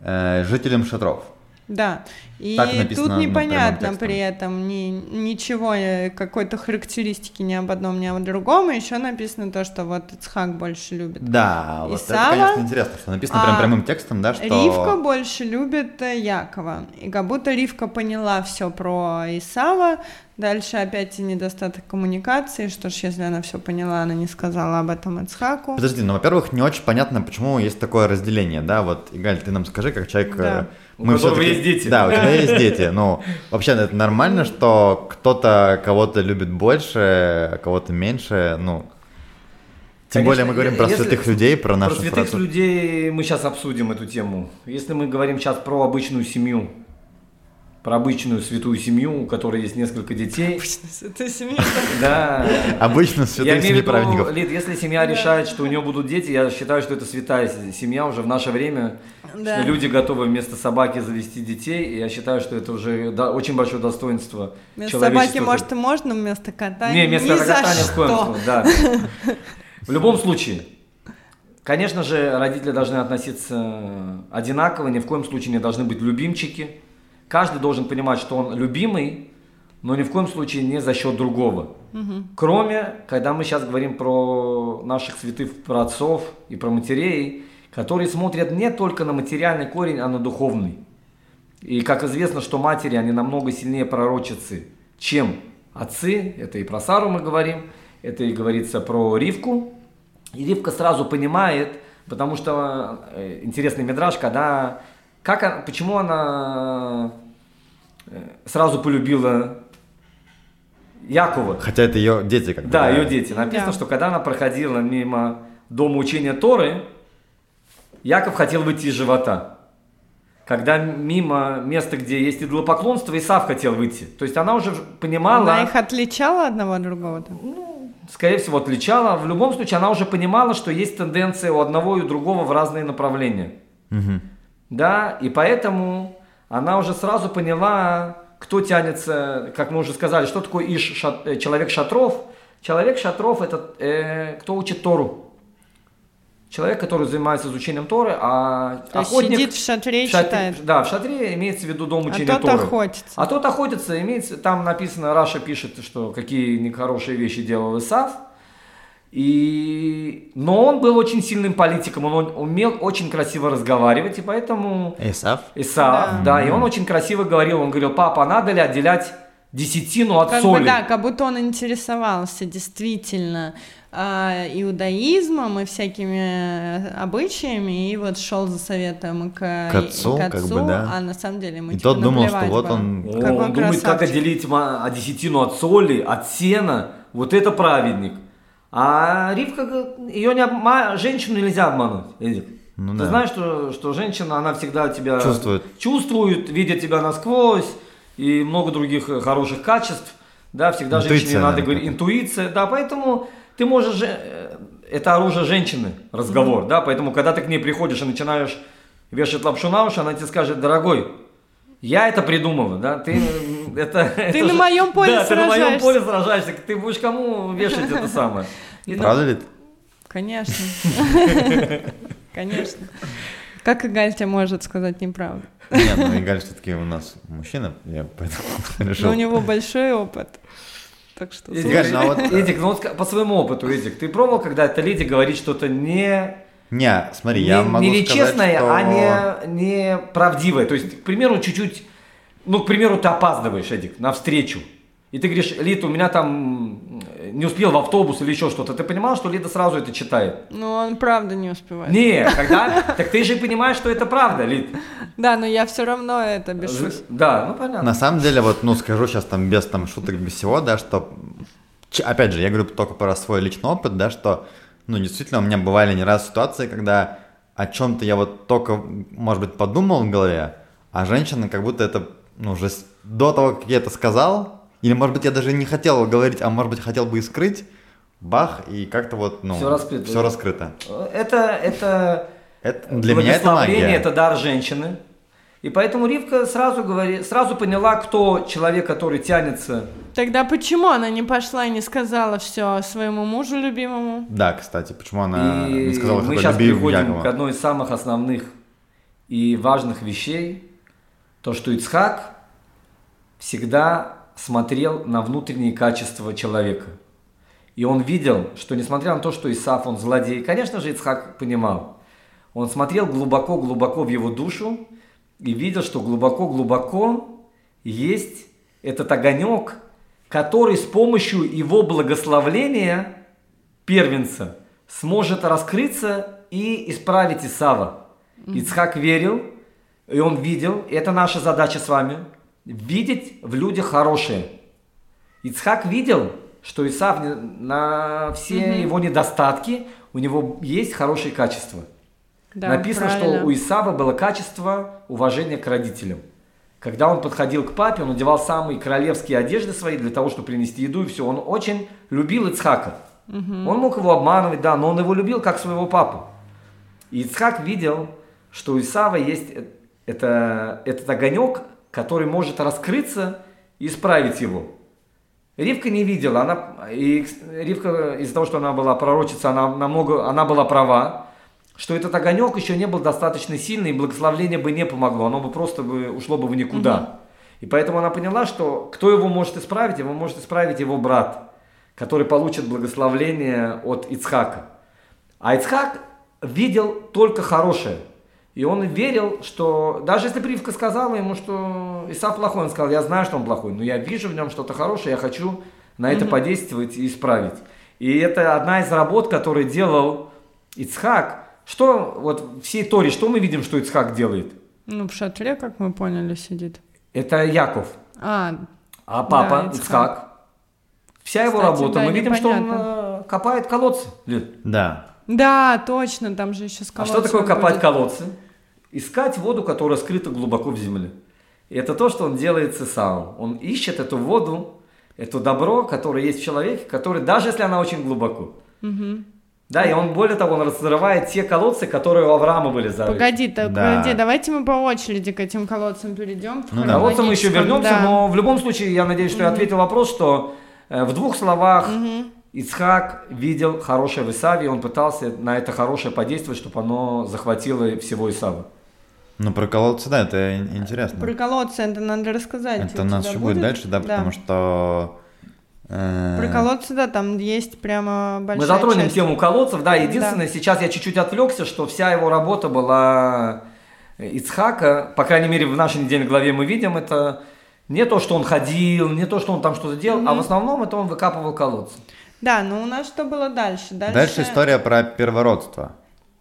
э, жителем шатров. Да, и тут непонятно при этом ни, ничего, э, какой-то характеристики ни об одном, ни об другом, и еще написано то, что вот Ицхак больше любит Да, вот это, конечно, интересно, что написано а прям прямым текстом, да, что... Ривка больше любит э, Якова, и как будто Ривка поняла все про Исава, Дальше опять недостаток коммуникации. Что ж, если она все поняла, она не сказала об этом Ицхаку. Подожди, ну, во-первых, не очень понятно, почему есть такое разделение, да? Вот, Игаль, ты нам скажи, как человек... Да. Э, мы у которого есть дети. Да, у тебя есть дети. Ну, вообще, это нормально, что кто-то кого-то любит больше, а кого-то меньше, ну... Тем Конечно, более мы говорим про святых людей, про наших... Про святых фразу. людей мы сейчас обсудим эту тему. Если мы говорим сейчас про обычную семью, про обычную святую семью, у которой есть несколько детей. Обычная святая семья. Да. Обычно святая семья праведников. Лид, если семья решает, что у нее будут дети, я считаю, что это святая семья уже в наше время. Да. Люди готовы вместо собаки завести детей, и я считаю, что это уже да, очень большое достоинство Вместо собаки, может, и можно, вместо кота Не, вместо Ни кота ни в коем да. В любом случае, конечно же, родители должны относиться одинаково, ни в коем случае не должны быть любимчики, Каждый должен понимать, что он любимый, но ни в коем случае не за счет другого. Угу. Кроме, когда мы сейчас говорим про наших святых про отцов и про матерей, которые смотрят не только на материальный корень, а на духовный. И как известно, что матери, они намного сильнее пророчицы, чем отцы. Это и про Сару мы говорим, это и говорится про Ривку. И Ривка сразу понимает, потому что э, интересный мидраж, когда как она, почему она э, сразу полюбила Якова? Хотя это ее дети как бы. Да, ее дети. Написано, да. что когда она проходила мимо дома учения Торы, Яков хотел выйти из живота. Когда мимо места, где есть идолопоклонство, Исав хотел выйти. То есть она уже понимала... Она их отличала одного от другого? -то? Ну, скорее всего, отличала. В любом случае, она уже понимала, что есть тенденция у одного и у другого в разные направления. Угу. Да, и поэтому она уже сразу поняла, кто тянется, как мы уже сказали, что такое иш, шат, э, человек шатров. Человек шатров это э, кто учит Тору. Человек, который занимается изучением Торы, а То охотник... сидит в шатре и читает. Да, в шатре имеется в виду дом а учения а Торы. охотится. А тот охотится, имеется, там написано, Раша пишет, что какие нехорошие вещи делал Исав. И... Но он был очень сильным политиком, он умел очень красиво разговаривать, и поэтому... Исав? Исав, да. да, и он очень красиво говорил, он говорил, папа, надо ли отделять десятину от как соли? Бы, да, как будто он интересовался действительно иудаизмом и всякими обычаями, и вот шел за советом к, к отцу, к отцу как бы, да. а на самом деле ему И типа, тот думал, что вот он... О, Какой он думает, как красавчик. отделить ма- а десятину от соли, от сена, вот это праведник. А Ривка, говорит, ее не обма... женщину нельзя обмануть, Эдик. Ну Ты да. знаешь, что, что женщина, она всегда тебя Чувствует. чувствует, видит тебя насквозь, и много других хороших качеств. Да, всегда Интуиция, женщине надо говорить, интуиция, да, поэтому ты можешь, же- э, это оружие женщины, разговор, да, поэтому когда ты к ней приходишь и начинаешь вешать лапшу на уши, она тебе скажет, дорогой, я это придумала, да, ты м, это... Ты это на же- моем поле Да, ты на моем сражаешься. поле сражаешься, ты будешь кому вешать это самое? И там- Правда ли? Конечно. Конечно. Как Игаль тебе может сказать неправду? Нет, ну Игаль все-таки у нас мужчина, я поэтому Но решил. у него большой опыт. Так что... Эдик, ну а вот- Эдик, ну вот по своему опыту, Эдик, ты пробовал, когда эта леди говорит что-то не Не, смотри, я не, могу не сказать, нечестное, что... а не, не правдивое. То есть, к примеру, чуть-чуть, ну, к примеру, ты опаздываешь, Эдик, на встречу. И ты говоришь, Лита, у меня там не успел в автобус или еще что-то. Ты понимал, что Лита сразу это читает? Ну, он правда не успевает. Не, когда? Так ты же понимаешь, что это правда, Лит. Да, но я все равно это бешусь. Да, ну понятно. На самом деле, вот, ну, скажу сейчас там без там шуток, без всего, да, что, опять же, я говорю только про свой личный опыт, да, что, ну, действительно, у меня бывали не раз ситуации, когда о чем-то я вот только, может быть, подумал в голове, а женщина как будто это, ну, уже до того, как я это сказал, или, может быть, я даже не хотел говорить, а может быть, хотел бы и скрыть, бах, и как-то вот, ну, Всё раскрыто, да? раскрыто. Это, это Это, для меня это магия. это дар женщины. И поэтому Ривка сразу, говори, сразу поняла, кто человек, который тянется. Тогда почему она не пошла и не сказала все своему мужу любимому? Да, кстати, почему она и не сказала, мы что сейчас люби переходим Якова? к одной из самых основных и важных вещей. То, что Ицхак всегда смотрел на внутренние качества человека. И он видел, что несмотря на то, что Исаф, он злодей, конечно же, Ицхак понимал. Он смотрел глубоко-глубоко в его душу и видел, что глубоко-глубоко есть этот огонек, который с помощью его благословления первенца сможет раскрыться и исправить Исава. Ицхак верил, и он видел, и это наша задача с вами, видеть в людях хорошее. Ицхак видел, что Исав на все его недостатки, у него есть хорошие качества. Да, Написано, правильно. что у Исава было качество уважения к родителям. Когда он подходил к папе, он надевал самые королевские одежды свои для того, чтобы принести еду и все. Он очень любил Ицхака. Он мог его обманывать, да, но он его любил как своего папу. И Ицхак видел, что у Исава есть э- это, этот огонек, который может раскрыться и исправить его. Ривка не видела, она, и Ривка из-за того, что она была пророчица, она намного, она была права, что этот огонек еще не был достаточно сильный, и благословление бы не помогло, оно бы просто бы ушло бы в никуда. И поэтому она поняла, что кто его может исправить, его может исправить его брат, который получит благословление от Ицхака. А Ицхак видел только хорошее. И он верил, что даже если Привка сказала ему, что Исав плохой, он сказал, я знаю, что он плохой, но я вижу в нем что-то хорошее, я хочу на это подействовать и исправить. И это одна из работ, которые делал Ицхак. Что, вот в всей Торе, что мы видим, что Ицхак делает? Ну, в шатле, как мы поняли, сидит. Это Яков. А, А папа Да, Ицхак. Ицхак. Вся его Кстати, работа, да, мы видим, что он непонятно. э, копает колодцы. Да. да, точно, там же еще с А что такое копать будет. колодцы? Искать воду, которая скрыта глубоко в земле. И это то, что он делает с Исаом. Он ищет эту воду, это добро, которое есть в человеке, которое, даже если она очень глубоко. Да, и он, более того, он разрывает те колодцы, которые у Авраама были зарыты. Погоди, так, Да. погоди, давайте мы по очереди к этим колодцам перейдем. Ну да. К колодцам мы еще вернемся, да. но в любом случае, я надеюсь, что я ответил вопрос, что э, в двух словах Ицхак видел хорошее в Исаве, и он пытался на это хорошее подействовать, чтобы оно захватило всего Исава. Ну, про колодцы, да, это ин- интересно. Про колодцы это надо рассказать. Это У нас еще будет дальше, да, потому что Э, Про колодцы, да, там есть прямо большая Мы затронем часть. тему колодцев, да, единственное, сейчас я чуть-чуть отвлекся, что вся его работа была Ицхака, по крайней мере, в нашей недельной главе мы видим это, не то, что он ходил, не то, что он там что-то делал, а в основном это он выкапывал колодцы. Да, но у нас что было дальше? Дальше, Дальше история про первородство.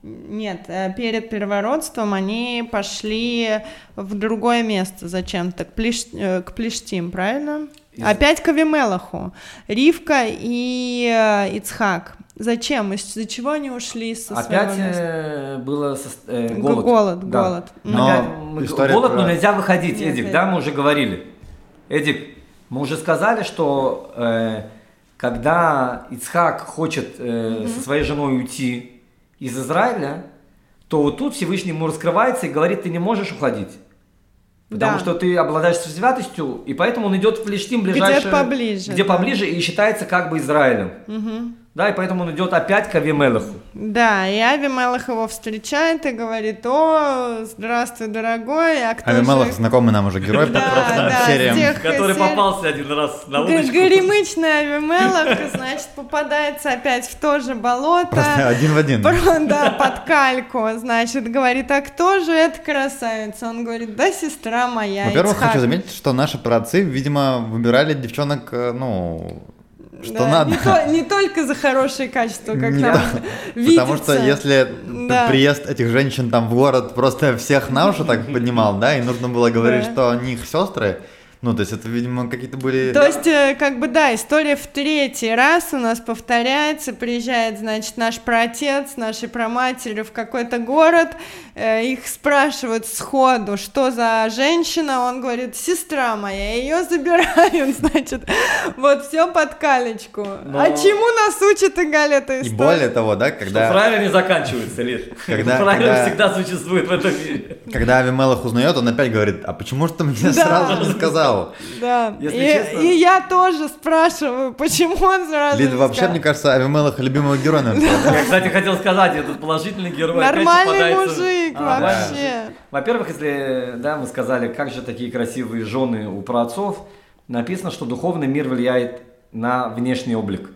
Нет, э, перед первородством они пошли в другое место зачем-то, к, Плиш- э, к Плештим, правильно? Из- Опять к Авимелаху. Ривка и э, Ицхак. Зачем? Из-за чего они ушли со Опять своего места? было со- э, голод. голод, Да. голод. Но Опять мы- голод, про- но нельзя выходить, Нет, Эдик, да, мы уже говорили. Эдик, мы уже сказали, что э, когда Ицхак хочет э, со своей женой уйти из Израиля, то вот тут Всевышний ему раскрывается и говорит, ты не можешь уходить. Потому Да. что ты обладаешь святостью, и поэтому он идет в Плештим ближайшее, поближе, где да. поближе и считается как бы Израилем. Да, и поэтому он идет опять к Авимелеху. Да, и Авимелах его встречает и говорит, о, здравствуй, дорогой, а кто Авимелах же... знакомый нам уже герой по Да, да, сериям. тех Который попался один раз на удочку. Горемычный Авимелах, значит, попадается опять в то же болото. Просто один в один. Да, под кальку, значит, говорит, а кто же эта красавица? Он говорит, да, сестра моя. Во-первых, Ицхак». хочу заметить, что наши праотцы, видимо, выбирали девчонок, э, ну, что Да, надо. Не, то- не только за хорошие качества, как Не нам то- видится. Потому что если Да. приезд этих женщин там в город просто всех на уши так поднимал, да, и нужно было говорить, Да. что они их сестры, ну, то есть это, видимо, какие-то были... То есть, э, как бы, да, история в третий раз у нас повторяется, приезжает, значит, наш праотец, наши праматери в какой-то город, э, их спрашивают сходу, что за женщина, он говорит, сестра моя, ее забирают, значит, вот все под калечку. Но- А чему нас учит Игаль эта И история? более того, да, Что когда, правильно не заканчивается, Лиш. Когда- правильно когда- всегда существует в этом мире. когда Авимелах узнает, он опять говорит, а почему же ты мне Да. сразу не сказал? Да, Если и, честно- и я тоже спрашиваю, почему он сразу Лид, вообще, сказал? мне кажется, Авимелах любимого героя. Я, кстати, хотел сказать, этот положительный герой Нормальный мужик А, да. вообще. Во-первых, если, да, мы сказали, как же такие красивые жены у праотцов, написано, что духовный мир влияет на внешний облик.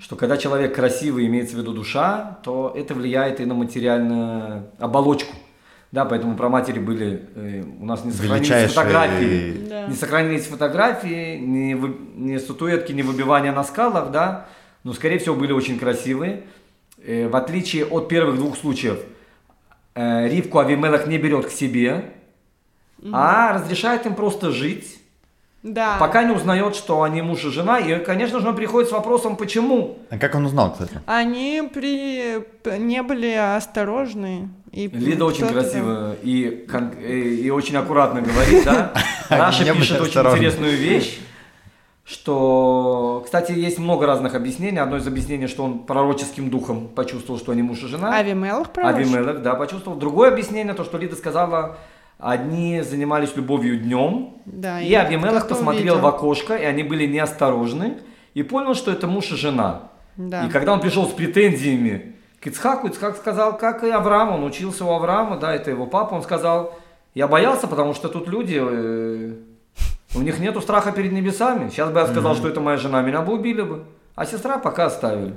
Что когда человек красивый, имеется в виду душа, то это влияет и на материальную оболочку. Да, поэтому про матери были, э, у нас не сохранились Величайшие- фотографии, Да. не сохранились фотографии, ни, вы- ни статуэтки, ни выбивания на скалах, да, но, скорее всего, были очень красивые. Э, в отличие от первых двух случаев, э, Ривку Авимелах не берет к себе, а разрешает им просто жить, Да. пока не узнает, что они муж и жена. И, конечно же, он приходит с вопросом, почему. А как он узнал, кстати? Они при... не были осторожны. И Лида очень красиво и, кон- э, и очень аккуратно говорит, да. Раша были пишет очень интересную вещь, что, кстати, есть много разных объяснений. Одно из объяснений, что он пророческим духом почувствовал, что они муж и жена. Авимелах пророчил? Авимелех, да, почувствовал. Другое объяснение, то, что Лида сказала, одни занимались любовью днем, Да, и и Авимелех кто-то посмотрел увидел. в окошко, и они были неосторожны, и понял, что это муж и жена. Да. И когда он пришел с претензиями к Ицхаку, Ицхак сказал, как и Авраам, он учился у Авраама, да, это его папа, он сказал, я боялся, потому что тут люди, э, у них нету страха перед небесами. Сейчас бы я сказал, что это моя жена, меня бы убили бы. А сестра пока оставили.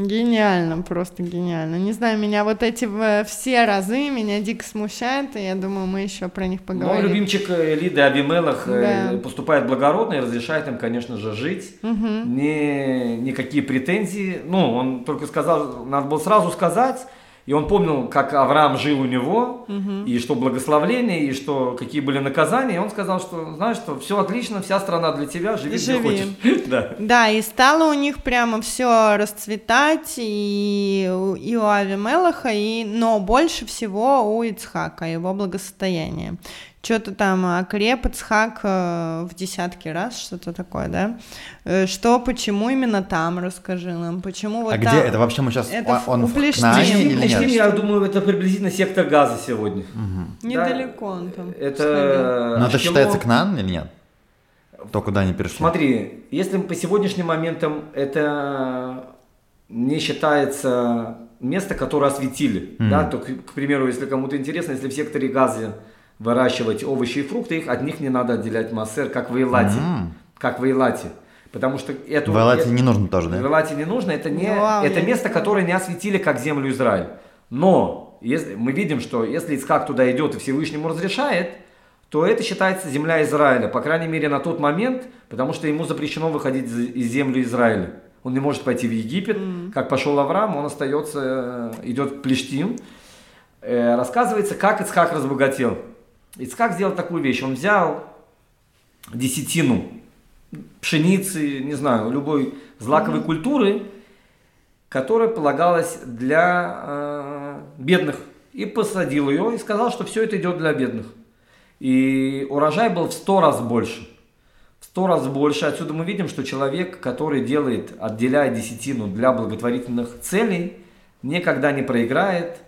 Гениально, просто гениально. Не знаю, меня вот эти все разы меня дико смущают, и я думаю, мы еще про них Но поговорим. любимчик э, Лиды Абимелах э, Да. поступает благородно и разрешает им, конечно же, жить. Не, никакие претензии. Ну, он только сказал, надо было сразу сказать. И он помнил, как Авраам жил у него, и что благословление, и что какие были наказания. И он сказал, что, знаешь, что все отлично, вся страна для тебя, живи, где Живи. хочешь. Да. Да, и стало у них прямо все расцветать, и, у- и у Авимелаха, и, но больше всего у Ицхака, его благосостояние. Что-то там окреп Ицхак э, в десятки раз, что-то такое, да? Э, Что, почему именно там, расскажи нам, почему вот а там? где это вообще мы сейчас? Это он у в Плештим, или нет? я думаю, это приблизительно сектор газа сегодня. Недалеко он там. Это... Но это считается Кнан или нет? То, куда они перешли? Смотри, если по сегодняшним моментам это не считается место, которое осветили, Мгм. да, то, к, к примеру, если кому-то интересно, если в секторе газа выращивать овощи и фрукты, их от них не надо отделять массер, как в Эйлате, М. как в Эйлате. Потому что эту... В Элате не нужно тоже, да? В Элате не нужно, это, не, Вау, это я место, не которое не осветили как землю Израиль. Но если, мы видим, что если Ицхак туда идет и Всевышнему разрешает, то это считается земля Израиля, по крайней мере на тот момент, потому что ему запрещено выходить из, из земли Израиля. Он не может пойти в Египет, как пошел Авраам, он остается, э, идет в Плештим. Э, рассказывается, как Ицхак разбогател. Ицхак сделал такую вещь, он взял десятину пшеницы, не знаю, любой злаковой культуры, которая полагалась для э, бедных, и посадил ее и сказал, что все это идет для бедных. И урожай был в сто раз больше. В сто раз больше. Отсюда мы видим, что человек, который делает, отделяет десятину для благотворительных целей, никогда не проиграет,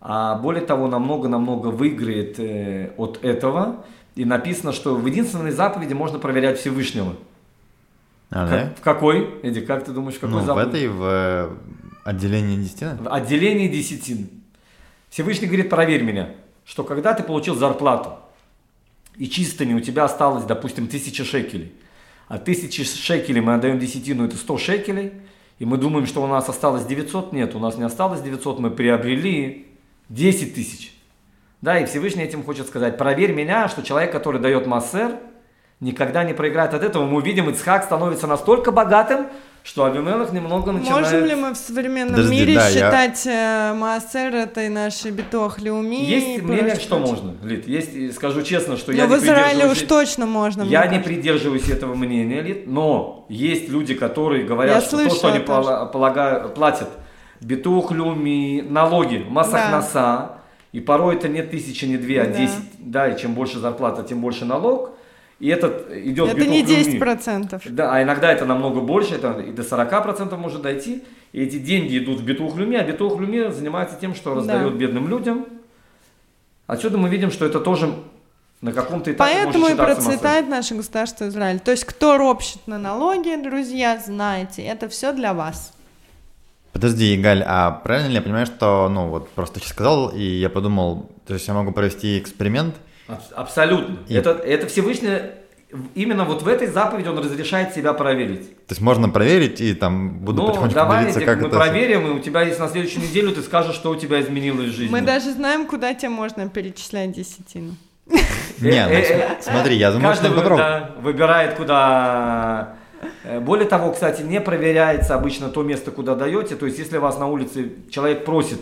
а более того, намного-намного выиграет э, от этого. И написано, что в единственной заповеди можно проверять Всевышнего. А, Как- да? в какой? Эдик, как ты думаешь, в какой Ну, в заповеди? этой, в э, отделении десятины? В отделении десятин. Всевышний говорит, проверь меня, что когда ты получил зарплату, и чистыми у тебя осталось, допустим, тысяча шекелей, а тысячи шекелей мы отдаем десятину, это 100 шекелей, и мы думаем, что у нас осталось 900, нет, у нас не осталось 900, мы приобрели 10 тысяч. Да, и Всевышний этим хочет сказать, проверь меня, что человек, который дает массер, никогда не проиграет от этого. Мы видим, Ицхак становится настолько богатым, что Авимелах немного начинает... Можем ли мы в современном Подожди, мире да, я- считать э, Маасер этой нашей битох Леуми? Есть мнение, что можно, Лид. Есть, скажу честно, что Ну, я в не Израиле уж точно можно. Я не кажется. придерживаюсь этого мнения, Лид, но есть люди, которые говорят, Я что то, что они тоже. пола- полагают, платят битух, люми, налоги, массах Да. носа, и порой это не тысяча, не две, а Да. десять, да, и чем больше зарплата, тем больше налог, и этот идет Это не люми. 10%. Да, а иногда это намного больше, это и до 40% может дойти. И эти деньги идут в Бетухлюме, а Бетухлюме занимается тем, что раздает Да. бедным людям. Отсюда мы видим, что это тоже на каком-то этапе Поэтому и процветает наше государство Израиль. То есть, кто ропщет на налоги, друзья, знаете, это все для вас. Подожди, Галь, а правильно ли я понимаю, что, ну, вот просто сейчас сказал, и я подумал, то есть я могу провести эксперимент, Аб- Абсолютно. И- Это, это Всевышний, именно вот в этой заповеди он разрешает себя проверить. то есть можно проверить, и там буду ну, потихонечку давай, делиться, как мы это... проверим, и у тебя есть на следующую неделю, ты скажешь, что у тебя изменилось в жизни. Мы даже знаем, куда тебе можно перечислять десятину. Не, ну, Э, э, см- смотри, я думаю, что Каждый попробовать. да, выбирает, куда... Э, Более того, кстати, не проверяется обычно то место, куда даете. То есть, если вас на улице человек просит,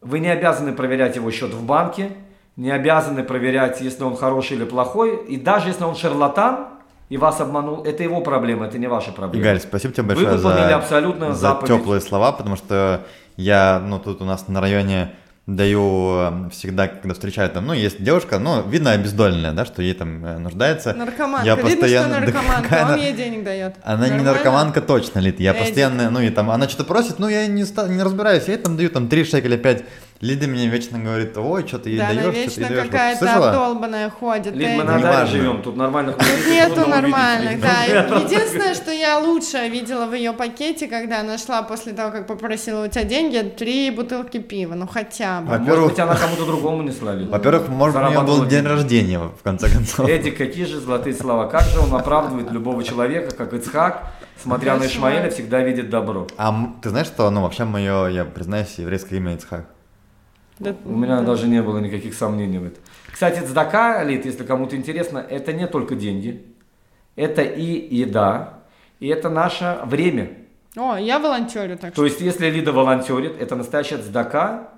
вы не обязаны проверять его счет в банке, не обязаны проверять, если он хороший или плохой. И даже если он шарлатан и вас обманул, это его проблема, это не ваша проблема. Игаль, спасибо тебе Вы большое выполнили за, абсолютно за заповедь. теплые слова, потому что я, ну, тут у нас на районе даю э, всегда, когда встречаю там, ну, есть девушка, ну, видно обездоленная, да, что ей там э, нуждается. Наркоманка. Я Видно, постоянно- что Да наркоманка, он она- ей денег дает. Она не Нормально? наркоманка точно, Лид. Я Эдик. постоянно, ну и там, она что-то просит, ну я не, ста- не разбираюсь, я ей там даю там 3 шекеля 5. Лида мне вечно говорит, ой, что ты ей Да, даешь, что ты ей даешь. Вот какая-то слышала? обдолбанная ходит. Лид, мы на Неважно. живем, тут нормальных нету нормальных, да. Единственное, что я лучше видела в ее пакете, когда она шла после того, как попросила у тебя деньги, три бутылки пива, ну хотя бы. А, Может Во-первых- быть, она кому-то другому несла, Лид? Во-первых, может, у нее был день рождения, в конце концов. Эдик, какие же золотые слова. Как же он оправдывает любого человека, как Ицхак, смотря на. Ишмаэля, всегда видит добро. А ты знаешь, что, ну, вообще мое, я признаюсь, еврейское имя Ицхак. Да- У меня даже не было никаких сомнений в этом. Кстати, цдака, Лид, если кому-то интересно, это не только деньги, это и еда, и это наше время. О, я волонтерю, так что. То есть, если Лида волонтерит, это настоящая цдака,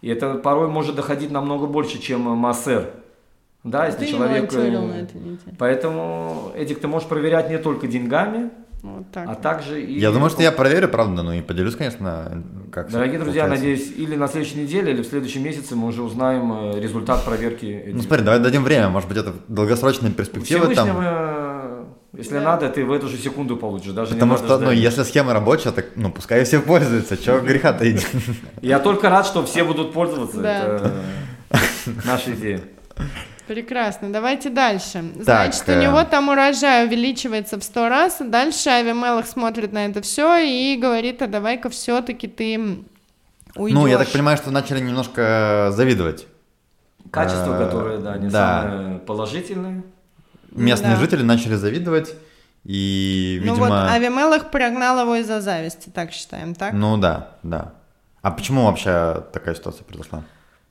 и это порой может доходить намного больше, чем массер. Да, если Ты не человек... э, волонтерил на этой неделе. Поэтому, Эдик, ты можешь проверять не только деньгами, Вот так. а также и... Я думаю, что я проверю, правда, ну и поделюсь, конечно, как Дорогие друзья, получается. надеюсь, или на следующей неделе, или в следующем месяце мы уже узнаем э, результат проверки. этих. Ну смотри, давай дадим время, может быть, это долгосрочные У перспективы там. Э, если Да. надо, ты в эту же секунду получишь, даже Потому не что, надо ну, ждать. если схема рабочая, так, ну, пускай все пользуются, чего греха-то. Я только рад, что все будут пользоваться. Это наша идея. Прекрасно, давайте дальше. Значит, э, у него там урожай увеличивается в сто раз, а дальше Авимелах смотрит на это все и говорит, а давай-ка все-таки ты уйдешь. Ну, я так понимаю, что начали немножко завидовать. Качество, Э, которое, да, не да. самое положительное. Местные Да. жители начали завидовать И, Ну видимо... вот Авимелах прогнал его из-за зависти, так считаем, так? Ну да, да. А почему вообще такая ситуация произошла?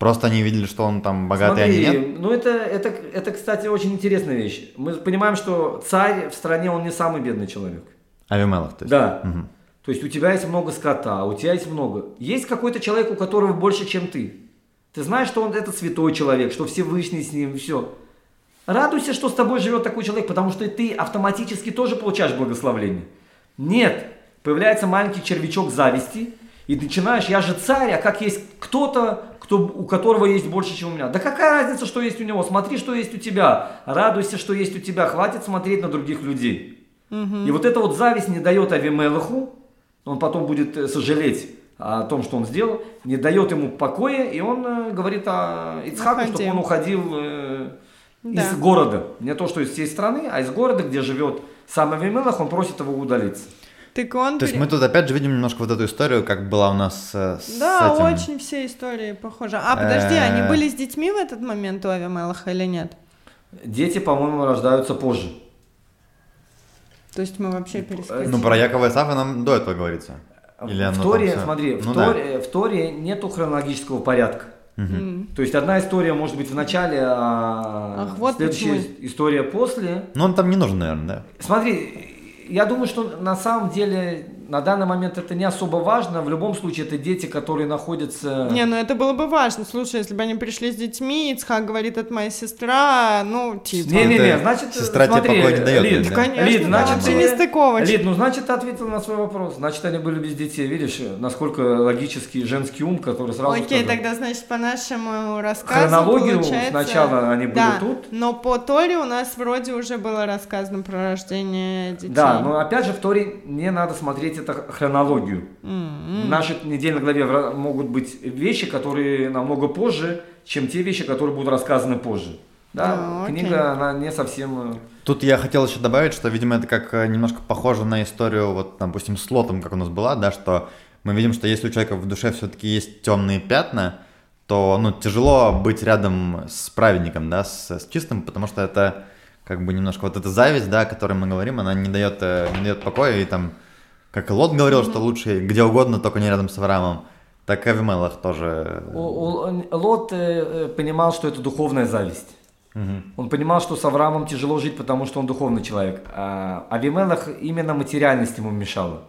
Просто они видели, что он там богатый, а они Смотри, нет? ну это, это, это, кстати, очень интересная вещь. Мы понимаем, что царь в стране, он не самый бедный человек. Авимелах, то есть. Да. Мгм. То есть у тебя есть много скота, у тебя есть много. Есть какой-то человек, у которого больше, чем ты. Ты знаешь, что он это святой человек, что Всевышний с ним, все. Радуйся, что с тобой живет такой человек, потому что ты автоматически тоже получаешь благословление. Нет, появляется маленький червячок зависти, и начинаешь, я же царь, а как есть кто-то, кто, у которого есть больше, чем у меня. Да какая разница, что есть у него? Смотри, что есть у тебя. Радуйся, что есть у тебя. Хватит смотреть на других людей. И вот эта вот зависть не дает Авимелаху, он потом будет э, сожалеть о том, что он сделал, не дает ему покоя, и он э, говорит о Ицхаку, чтобы он уходил э, Да. из города. Не то, что из всей страны, а из города, где живет сам Авимелах, он просит его удалиться. Так он... То есть мы тут опять же видим немножко вот эту историю, как была у нас э, с Да, этим. очень все истории похожи. А, подожди, Э. они были с детьми в этот момент у Авимелаха или нет? Дети, по-моему, рождаются позже. То есть мы вообще перескочили. Ну, про Якова Исаака нам до этого говорится. Или в там Торе, всё? смотри, в, Ну да. Торе, в Торе нету хронологического порядка. М. То есть одна история может быть в начале, а Ах, вот следующая почему. история после. Ну, он там не нужен, наверное, да? Смотри, я думаю, что на самом деле на данный момент это не особо важно. В любом случае, это дети, которые находятся... Не, ну это было бы важно. Слушай, если бы они пришли с детьми, Ицхак говорит, это моя сестра, ну, типа. Не-не-не, значит, сестра тебе смотри, покоя не дает, Лид, да? Конечно, Лид, да, значит, вообще ты- не стыковочка. Лид, ну значит, ты ответил на свой вопрос. Значит, они были без детей. Видишь, насколько логический женский ум, который сразу Окей, сказал. тогда, значит, по нашему рассказу Хронологию получается... сначала они были да, тут. но по Торе у нас вроде уже было рассказано про рождение детей. Да, но опять же в Торе не надо смотреть это хронологию. М-м. В нашей недельной главе могут быть вещи, которые намного позже, чем те вещи, которые будут рассказаны позже. Да, А, окей. книга, она не совсем... э, Тут я хотел еще добавить, что, видимо, это как э, немножко похоже на историю, вот, допустим, с Лотом, как у нас была, да, что мы видим, что если у человека в душе все-таки есть темные пятна, то, ну, тяжело быть рядом с праведником, да, с, с чистым, потому что это как бы немножко вот эта зависть, да, о которой мы говорим, она не дает, э, не дает покоя, и там, как и Лот говорил, что лучше где угодно, только не рядом с Авраамом, так и Авимелах тоже. У- у- Лот э, э, понимал, что это духовная зависть. Мгм. Он понимал, что с Авраамом тяжело жить, потому что он духовный человек. А Авимелах именно материальность ему мешала.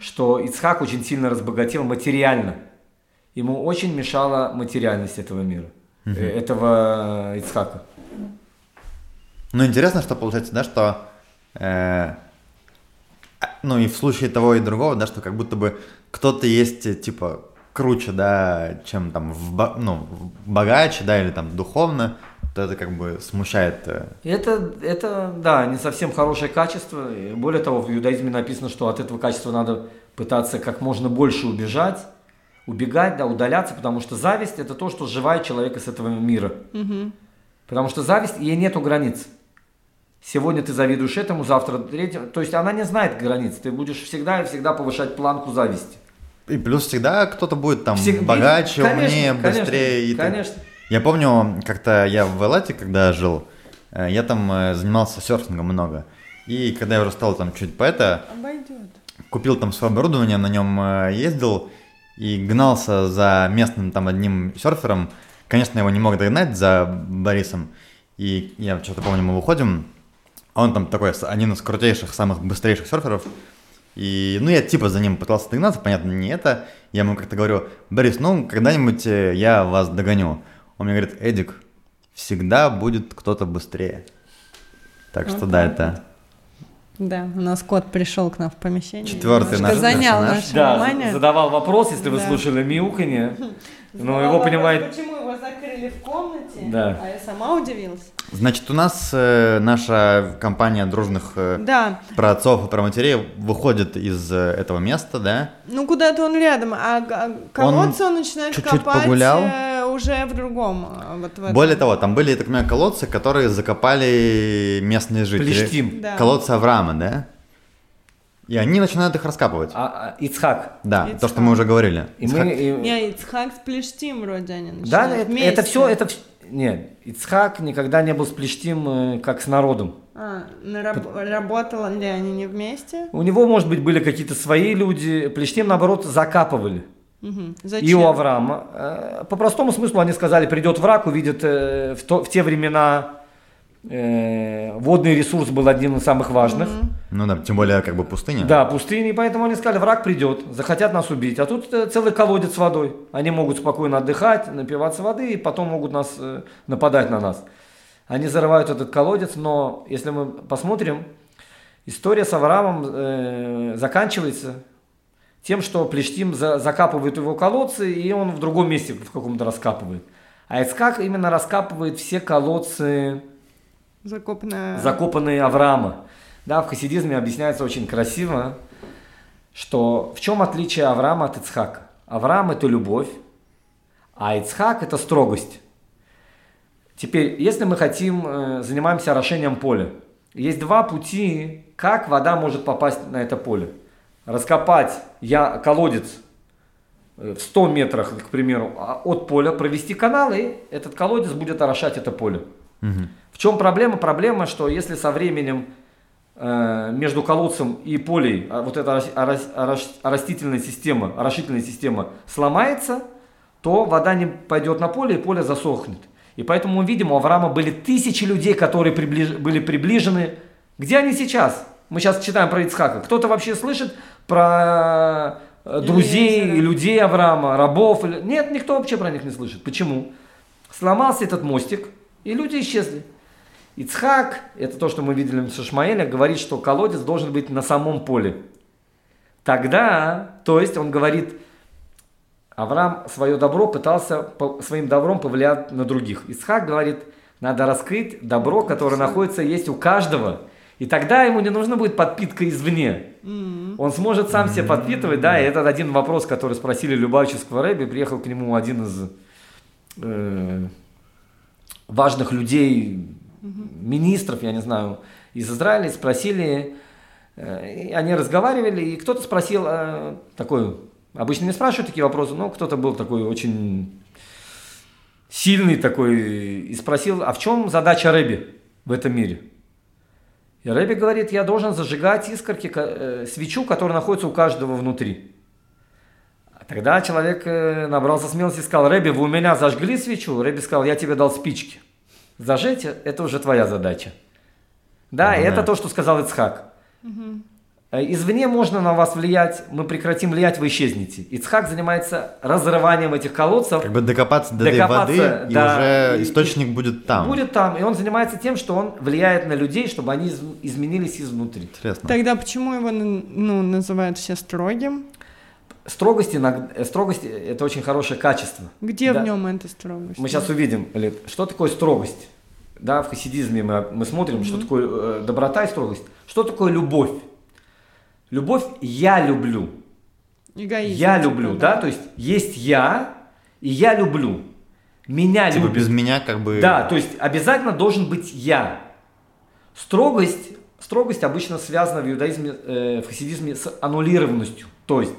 Что Ицхак очень сильно разбогател материально. Ему очень мешала материальность этого мира. э, Этого Ицхака. Ну, интересно, что получается, да, что, э, ну, и в случае того и другого, да, что как будто бы кто-то есть, э, типа, круче, да, чем там, в, ну, богаче, да, или там духовно, то это как бы смущает. э. Это, это, да, не совсем хорошее качество. И более того, в иудаизме написано, что от этого качества надо пытаться как можно больше убежать, убегать, да, удаляться, потому что зависть – это то, что сживает человека с этого мира. Потому что зависть, ей нету границ. Сегодня ты завидуешь этому, завтра третьему. То есть она не знает границ. Ты будешь всегда и всегда повышать планку зависти. И плюс всегда кто-то будет там Всег- богаче, Конечно, умнее, конечно, быстрее. и так. Конечно. Я помню, как-то я в Элате, когда жил, э, я там э, занимался серфингом много. И когда я уже стал там чуть поэта, Обойдет. купил там свое оборудование, на нем э, ездил и гнался за местным там одним серфером. Конечно, его не мог догнать за Борисом. И я что-то помню, мы выходим, он там такой, один из крутейших, самых быстрейших серферов. И, ну, я типа за ним пытался догнаться, понятно, не это. Я ему как-то говорю, Борис, ну, когда-нибудь э, я вас догоню. Он мне говорит, Эдик, всегда будет кто-то быстрее. Так что да, это Да, у нас кот пришел к нам в помещение. Четвертый наш занял наше Да, внимание. задавал вопрос, если вы Да. слушали мяуканье. Но Задавал его понимает... Почему его закрыли в комнате? Да. А я сама удивилась. Значит, у нас э, наша компания дружных э, Да. про отцов и про матерей выходит из э, этого места, да? Ну, куда-то он рядом, а г- колодцы он, начинает чуть-чуть копать погулял. э, уже в другом. э, Вот в этом. Более того, там были, так понимаю, колодцы, которые закопали местные жители. Плештим. Да. Колодцы Авраама, да? И они начинают их раскапывать. А, а, Ицхак. да, Ицхак. то, что мы уже говорили. И мы, и- Не, Ицхак с Плештим вроде они Да, начинают это, вместе. это все, это нет, Ицхак никогда не был с Плештим э, как с народом. А, нараб- работали ли они не вместе? У него, может быть, были какие-то свои люди. Плештим, наоборот, закапывали. Мгм. Зачем? И у Авраама. Э, По простому смыслу они сказали, придет враг, увидит э, в, то- в те времена водный ресурс был одним из самых важных. Ну да, тем более как бы пустыня. Да, пустыни, и поэтому они сказали, враг придет, захотят нас убить. А тут э, целый колодец с водой. Они могут спокойно отдыхать, напиваться воды, и потом могут нас э, нападать на нас. Они зарывают этот колодец, но если мы посмотрим, история с Авраамом э, заканчивается тем, что Плештим за- закапывает его колодцы, и он в другом месте в каком-то раскапывает. А Ицкак именно раскапывает все колодцы Закопанная... закопанные Авраама. Да, в хасидизме объясняется очень красиво, что в чем отличие Авраама от Ицхака. Авраам – это любовь, а Ицхак – это строгость. Теперь, если мы хотим, э, занимаемся орошением поля, есть два пути, как вода может попасть на это поле. Раскопать я, колодец э, в 100 метрах, к примеру, а- от поля, провести канал, и этот колодец будет орошать это поле. В чем проблема? Проблема, что если со временем э, между колодцем и полей а, вот эта орос- орос- оростительная система, орошительная система сломается, то вода не пойдет на поле, и поле засохнет. И поэтому мы видим, у Авраама были тысячи людей, которые приближ- были приближены. Где они сейчас? Мы сейчас читаем про Ицхака. Кто-то вообще слышит про э, друзей, Элиезера. людей Авраама, рабов? или- Нет, никто вообще про них не слышит. Почему? Сломался этот мостик, и люди исчезли. Ицхак, это то, что мы видели в Шашмаэля, говорит, что колодец должен быть на самом поле. Тогда, то есть он говорит, Авраам свое добро пытался по- своим добром повлиять на других. Исхак говорит, надо раскрыть добро, которое находится, есть у каждого. И тогда ему не нужна будет подпитка извне. Он сможет сам себя подпитывать, да, и это один вопрос, который спросили Любавческого Рэби, приехал к нему один из э, важных людей, министров, я не знаю, из Израиля, спросили, э, и они разговаривали, и кто-то спросил, э, такой, обычно не спрашивают такие вопросы, но кто-то был такой очень сильный такой, и спросил, а в чем задача Рэби в этом мире? И Рэби говорит, я должен зажигать искорки, ко- э, свечу, которая находится у каждого внутри. Тогда человек э, набрался смелости и сказал, Рэби, вы у меня зажгли свечу? Рэби сказал, я тебе дал спички. Зажечь – это уже твоя задача. Да, и Ага. это то, что сказал Ицхак. Э, Извне можно на вас влиять, мы прекратим влиять, вы исчезнете. Ицхак занимается разрыванием этих колодцев. Как бы докопаться до Докопаться, этой воды, да, и и- уже источник будет там. Будет там, и он занимается тем, что он влияет на людей, чтобы они из- изменились изнутри. Интересно. Тогда почему его ну, называют все строгим? Строгость, иног- э, строгость – это очень хорошее качество. Где Да. в нем эта строгость? Мы сейчас увидим, Лид, что такое строгость. Да, в хасидизме мы, мы смотрим, что такое э, доброта и строгость. Что такое любовь? Любовь я люблю. Эгоизм. я типа, люблю, да? То есть есть я, и я люблю. Меня Типа любят. без меня как бы... Да, то есть обязательно должен быть я. Строгость, строгость обычно связана в иудаизме, э, в хасидизме с аннулированностью. То есть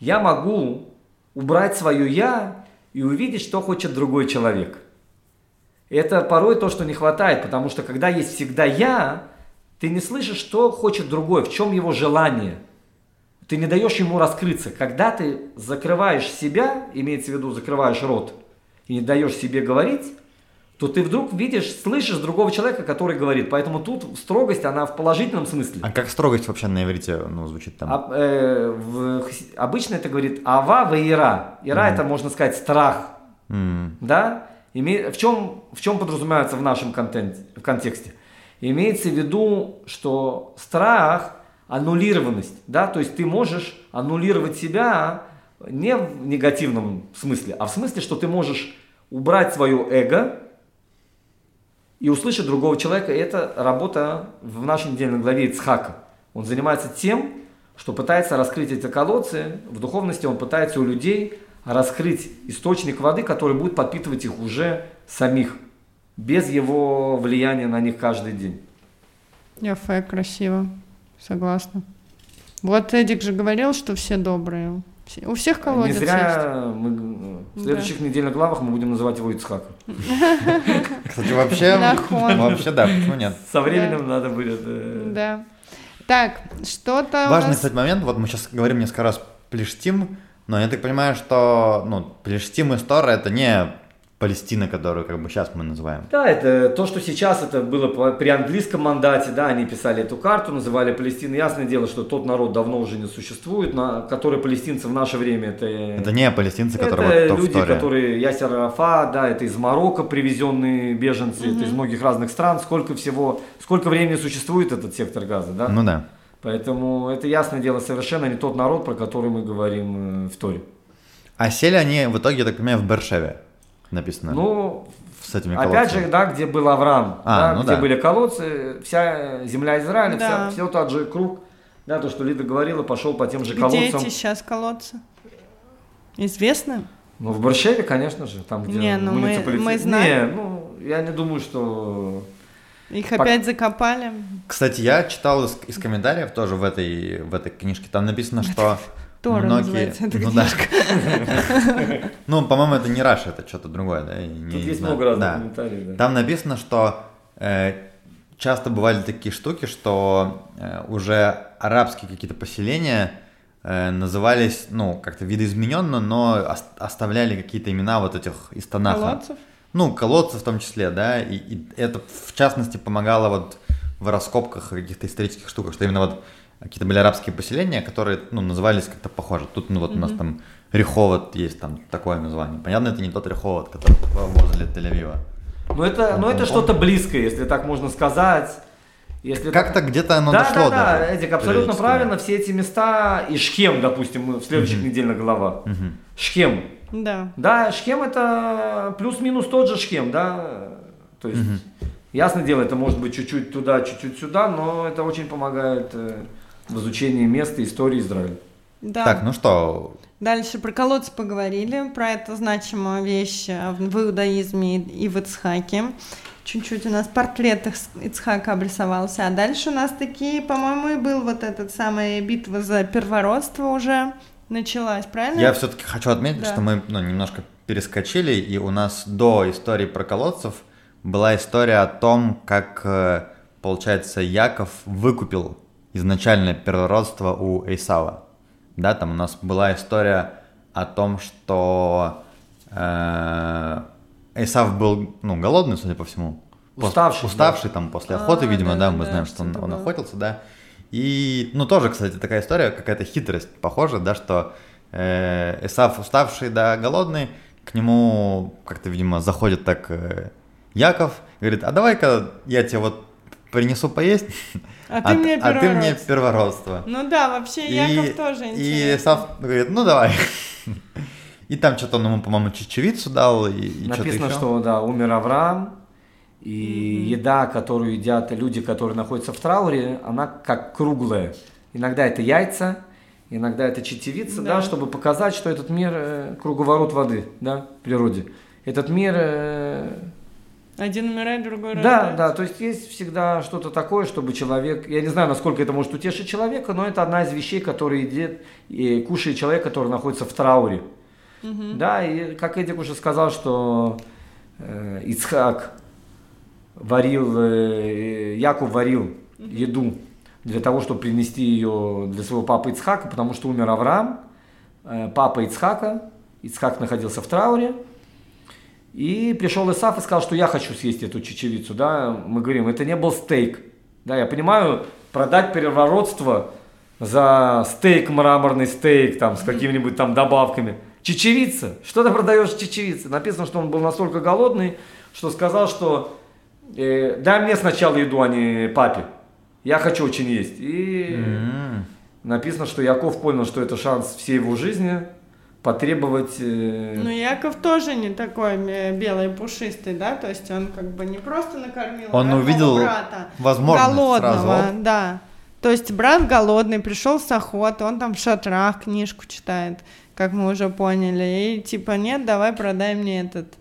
я могу убрать свое я и увидеть, что хочет другой человек. Это порой то, что не хватает, потому что когда есть всегда я, ты не слышишь, что хочет другой, в чем его желание. Ты не даешь ему раскрыться. Когда ты закрываешь себя, имеется в виду закрываешь рот, и не даешь себе говорить, то ты вдруг видишь, слышишь другого человека, который говорит. Поэтому тут строгость, она в положительном смысле. А как строгость вообще на иврите ну, звучит там? А, э, в обычно это говорит ава в ира. Ира это можно сказать страх. М, Да? Име- В, чем, в чем подразумевается в нашем контенте, в контексте? Имеется в виду, что страх – аннулированность. Да? То есть ты можешь аннулировать себя не в негативном смысле, а в смысле, что ты можешь убрать свое эго и услышать другого человека. Это работа в нашей недельной главе Ицхака. Он занимается тем, что пытается раскрыть эти колодцы. В духовности он пытается у людей раскрыть источник воды, который будет подпитывать их уже самих, без его влияния на них каждый день. Яфе, красиво. Согласна. Вот Эдик же говорил, что все добрые. У всех колодец Не зря мы э, в следующих недельных главах мы будем называть его Ицхаком. Кстати, вообще, вообще да, почему нет? Со временем надо будет... э, есть. Да. Так, что-то Важный, кстати, момент, вот мы сейчас говорим несколько раз Плештим, но я так понимаю, что, ну, Плештим и Стора это не Палестина, которую как бы сейчас мы называем. Да, это то, что сейчас это было при английском мандате, да, они писали эту карту, называли Палестину. Ясное дело, что тот народ давно уже не существует, на, который палестинцы в наше время это... Это не палестинцы, которые это вот люди, которые Ясер Арафа, да, это из Марокко привезенные беженцы, это из многих разных стран. Сколько всего, сколько времени существует этот сектор газа, да? Ну да. Поэтому это ясное дело совершенно не тот народ, про который мы говорим э, в Торе. А сели они в итоге, я так понимаю, в Бершеве написано. Ну, с этими Опять колодцами. же, да, где был Авраам, А, да, ну где да. были колодцы, вся земля Израиля, Да. вся, все тот же круг, да, то, что Лида говорила, пошел по тем же Где колодцам. эти сейчас колодцы? Известно? Ну, в Борщеве, конечно же, там, где Не, ну мы- муниципалитет. мы знаем. Не, ну, я не думаю, что... Их Пок- опять закопали? Кстати, я читал из, из комментариев тоже в этой, в этой книжке, там написано, что Тора многие... называется эта ну, да. Ну, по-моему, это не Раша, это что-то другое, да? не Тут есть много разных Да. комментариев. Да. Там написано, что э, часто бывали такие штуки, что э, уже арабские какие-то поселения э, назывались, ну, как-то видоизмененно, но ос- оставляли какие-то имена вот этих из Танаха. Колодцев? Ну, колодцы в том числе, да, и, и это в частности помогало вот в раскопках каких-то исторических штуках, что именно вот какие-то были арабские поселения, которые, ну, назывались как-то похоже. Тут, ну, вот у нас там Реховод есть, там такое название. Понятно, это не тот Реховод, который возле Тель-Авива. Но это, но это что-то близкое, если так можно сказать. Если Как-то где-то оно да, дошло да, да, даже Эдик, абсолютно правильно. Все эти места и Шхем, допустим, мы в следующих недельных главах. Мгм. Шхем. Да. Да, Шхем это плюс-минус тот же Шхем, да. То есть, ясное дело, это может быть чуть-чуть туда, чуть-чуть сюда, но это очень помогает э, в изучении места истории Израиля. Да. Так, ну что, Дальше про колодцы поговорили, про эту значимую вещь э, в иудаизме и в Ицхаке. Чуть-чуть у нас портрет Ицхака обрисовался. А дальше у нас такие, по-моему, и был вот этот самая битва за первородство уже началась, правильно? я все-таки хочу отметить, Да. что мы ну, немножко перескочили, и у нас до истории про колодцев была история о том, как, э, получается, Яков выкупил изначальное первородство у Эйсава. Да, там у нас была история о том, что э, Эйсав был, ну, голодный, судя по всему. Пос- Уставший, Уставший там после охоты, А, видимо, да, да, мы да, знаем, что он, он охотился, да. И, ну, тоже, кстати, такая история, какая-то хитрость похожа, да, что э, Эсав уставший, да, голодный, к нему как-то, видимо, заходит так э, Яков, говорит, а давай-ка я тебе вот принесу поесть, А ты мне а ты мне первородство. Ну да, вообще Яков тоже И интересно. Эсав говорит, ну давай. И там что-то он ему, по-моему, чечевицу дал, и, и Написано, еще. что да, умер Авраам, и еда, которую едят люди, которые находятся в трауре, она как круглая. Иногда это яйца, иногда это чечевица, да, Да. чтобы показать, что этот мир э, круговорот воды, да, в природе. Этот мир э, Один умирает, другой Да, рождается. да, то есть есть всегда что-то такое, чтобы человек, я не знаю, насколько это может утешить человека, но это одна из вещей, которые едет и кушает человек, который находится в трауре. Да, и как Эдик уже сказал, что э, Ицхак варил, э, Яков варил еду для того, чтобы принести ее для своего папы Ицхака, потому что умер Авраам, э, папа Ицхака, Ицхак находился в трауре, и пришел Исаф и сказал, что я хочу съесть эту чечевицу, да, мы говорим, это не был стейк, да, я понимаю, продать первородство за стейк, мраморный стейк, там, с какими-нибудь там добавками, чечевица, что ты продаешь чечевицы? Написано, что он был настолько голодный, что сказал, что э, дай мне сначала еду, а не папе, я хочу очень есть, и М. написано, что Яков понял, что это шанс всей его жизни потребовать... э, Ну, Яков тоже не такой э, белый пушистый, да, то есть он как бы не просто накормил Он увидел брата, возможность голодного, сразу. да. То есть брат голодный, пришел с охоты, он там в шатрах книжку читает, как мы уже поняли, и типа нет, давай продай мне этот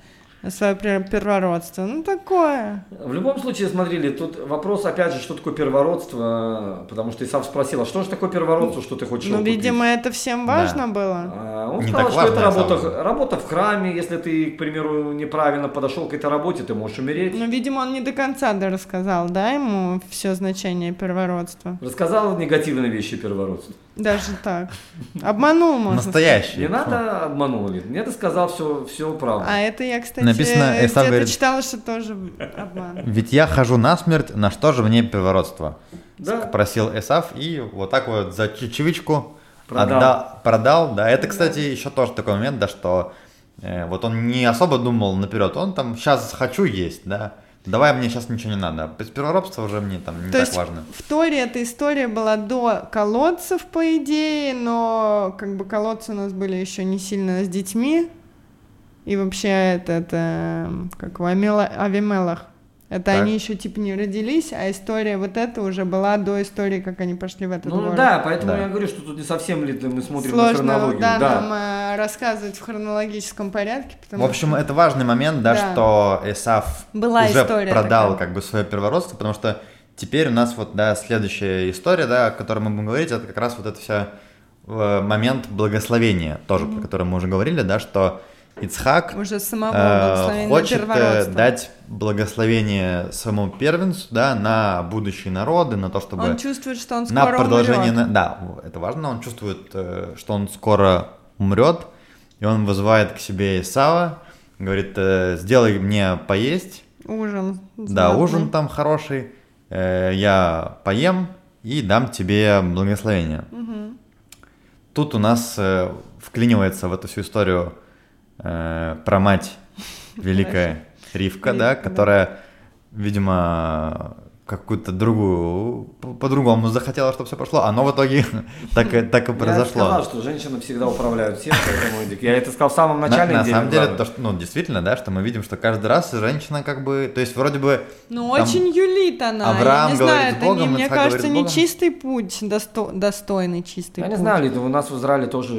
свое первородство. Ну, такое. В любом случае, смотрели, тут вопрос, опять же, что такое первородство, потому что Исав спросил, а что же такое первородство, что ты хочешь Ну, купить? видимо, это всем важно Да. было. А, Он Не сказал, что важно, это работа, работа в храме, если ты, к примеру, неправильно подошел к этой работе, ты можешь умереть. Ну, видимо, он не до конца рассказал, да, ему все значение первородства. Рассказал негативные вещи первородства. Даже так. Обманул, можно Настоящий. Не надо обманул ли? Нет, ты сказал все, все правду. А это я, кстати, Написано, где-то говорит- читала, что тоже обман. Ведь я хожу насмерть, на что же мне первородство? Да. Просил Эсав и вот так вот за чечевичку Продал. отда- продал. Да, это, кстати, еще тоже такой момент, да, что э, вот он не особо думал наперед, он там сейчас хочу есть, да, давай мне сейчас ничего не надо. Без первородства уже мне там не То так есть важно. в Торе эта история была до колодцев, по идее, но как бы колодцы у нас были еще не сильно с детьми. И вообще это, это как в Авимелах. Это Так. они еще типа не родились, а история вот эта уже была до истории, как они пошли в этот Ну город. да, поэтому Да. я говорю, что тут не совсем ли мы смотрим на Сложно, хронологию. да, да. нам э, рассказывать в хронологическом порядке, потому В общем, это важный момент, да, Да. что Эсав Была уже продал такая. как бы свое первородство, потому что теперь у нас вот, да, следующая история, да, о которой мы будем говорить, это как раз вот это вся э, момент благословения, тоже, про который мы уже говорили, да, что Ицхак уже самого э, хочет э, дать благословение своему первенцу, да, на будущие народы, на то, чтобы Он чувствует, что он на скоро продолжение, умрет. на- да, это важно, он чувствует, э, что он скоро умрет, и он вызывает к себе Исава, говорит, э, сделай мне поесть, Ужин. да, знатный. ужин там хороший, я поем и дам тебе благословение. Мгм. Тут у нас вклинивается в эту всю историю э, про мать великая Ривка, да, которая, видимо, какую-то другую, по- по-другому захотела, чтобы все прошло, оно в итоге так, и- так и Я произошло. сказал, что женщины всегда управляют всем, поэтому я это сказал в самом На, начале. на недели, самом деле, главное. то, что, ну, действительно, да, что мы видим, что каждый раз женщина как бы, то есть вроде бы Ну, очень юлит она. Авраам я не говорит знаю, с это Богом, не, мне Ицхак кажется, не чистый путь, досто- достойный чистый Я путь. не знаю, Лида, у нас в Израиле тоже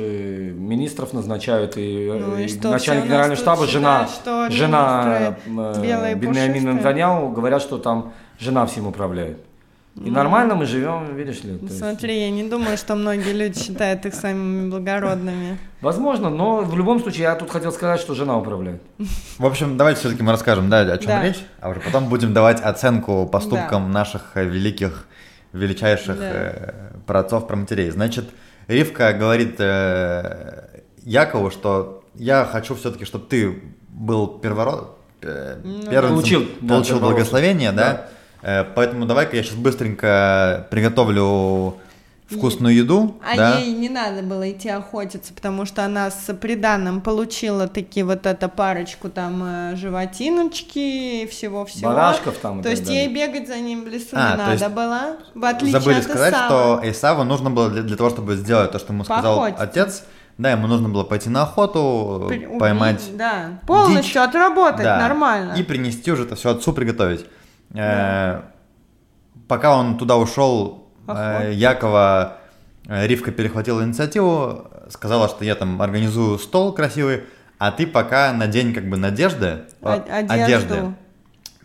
министров назначают, и, Ну и и что, начальник генерального штаба, жена, жена э, пушистые? Нетаньяху, говорят, что там жена всем управляет. И нормально мы живем, видишь ли. то есть- Ну, Смотри, я не думаю, что многие люди считают их самыми благородными. Возможно, но в любом случае я тут хотел сказать, что жена управляет. В общем, давайте все-таки мы расскажем, да, о чем Да. речь, а уже потом будем давать оценку поступкам наших э, великих, величайших Да. э, праотцов, проматерей. Значит, Ривка говорит э, Якову, что я хочу все-таки, чтобы ты был первород, э, Ну, первенцем, Получил, да, получил благословение, да? Да. Э, поэтому давай-ка я сейчас быстренько приготовлю вкусную еду, А да? ей не надо было идти охотиться, потому что она с приданным получила такие вот эту парочку там э, животиночки и всего-всего. Барашков там То есть далее. ей бегать за ним в лесу А, не надо есть было, в отличие Забыли от сказать, Исава. что Исаву нужно было для, для того, чтобы сделать то, что ему сказал Поохотиться. отец. Да, ему нужно было пойти на охоту, При- поймать Да, полностью дичь. отработать да, нормально. и принести уже это все отцу приготовить. Э, Пока он туда ушел, э. Якова э, Ривка перехватила инициативу, сказала, что я там организую стол красивый, а ты пока надень как бы надежды, э, одежду.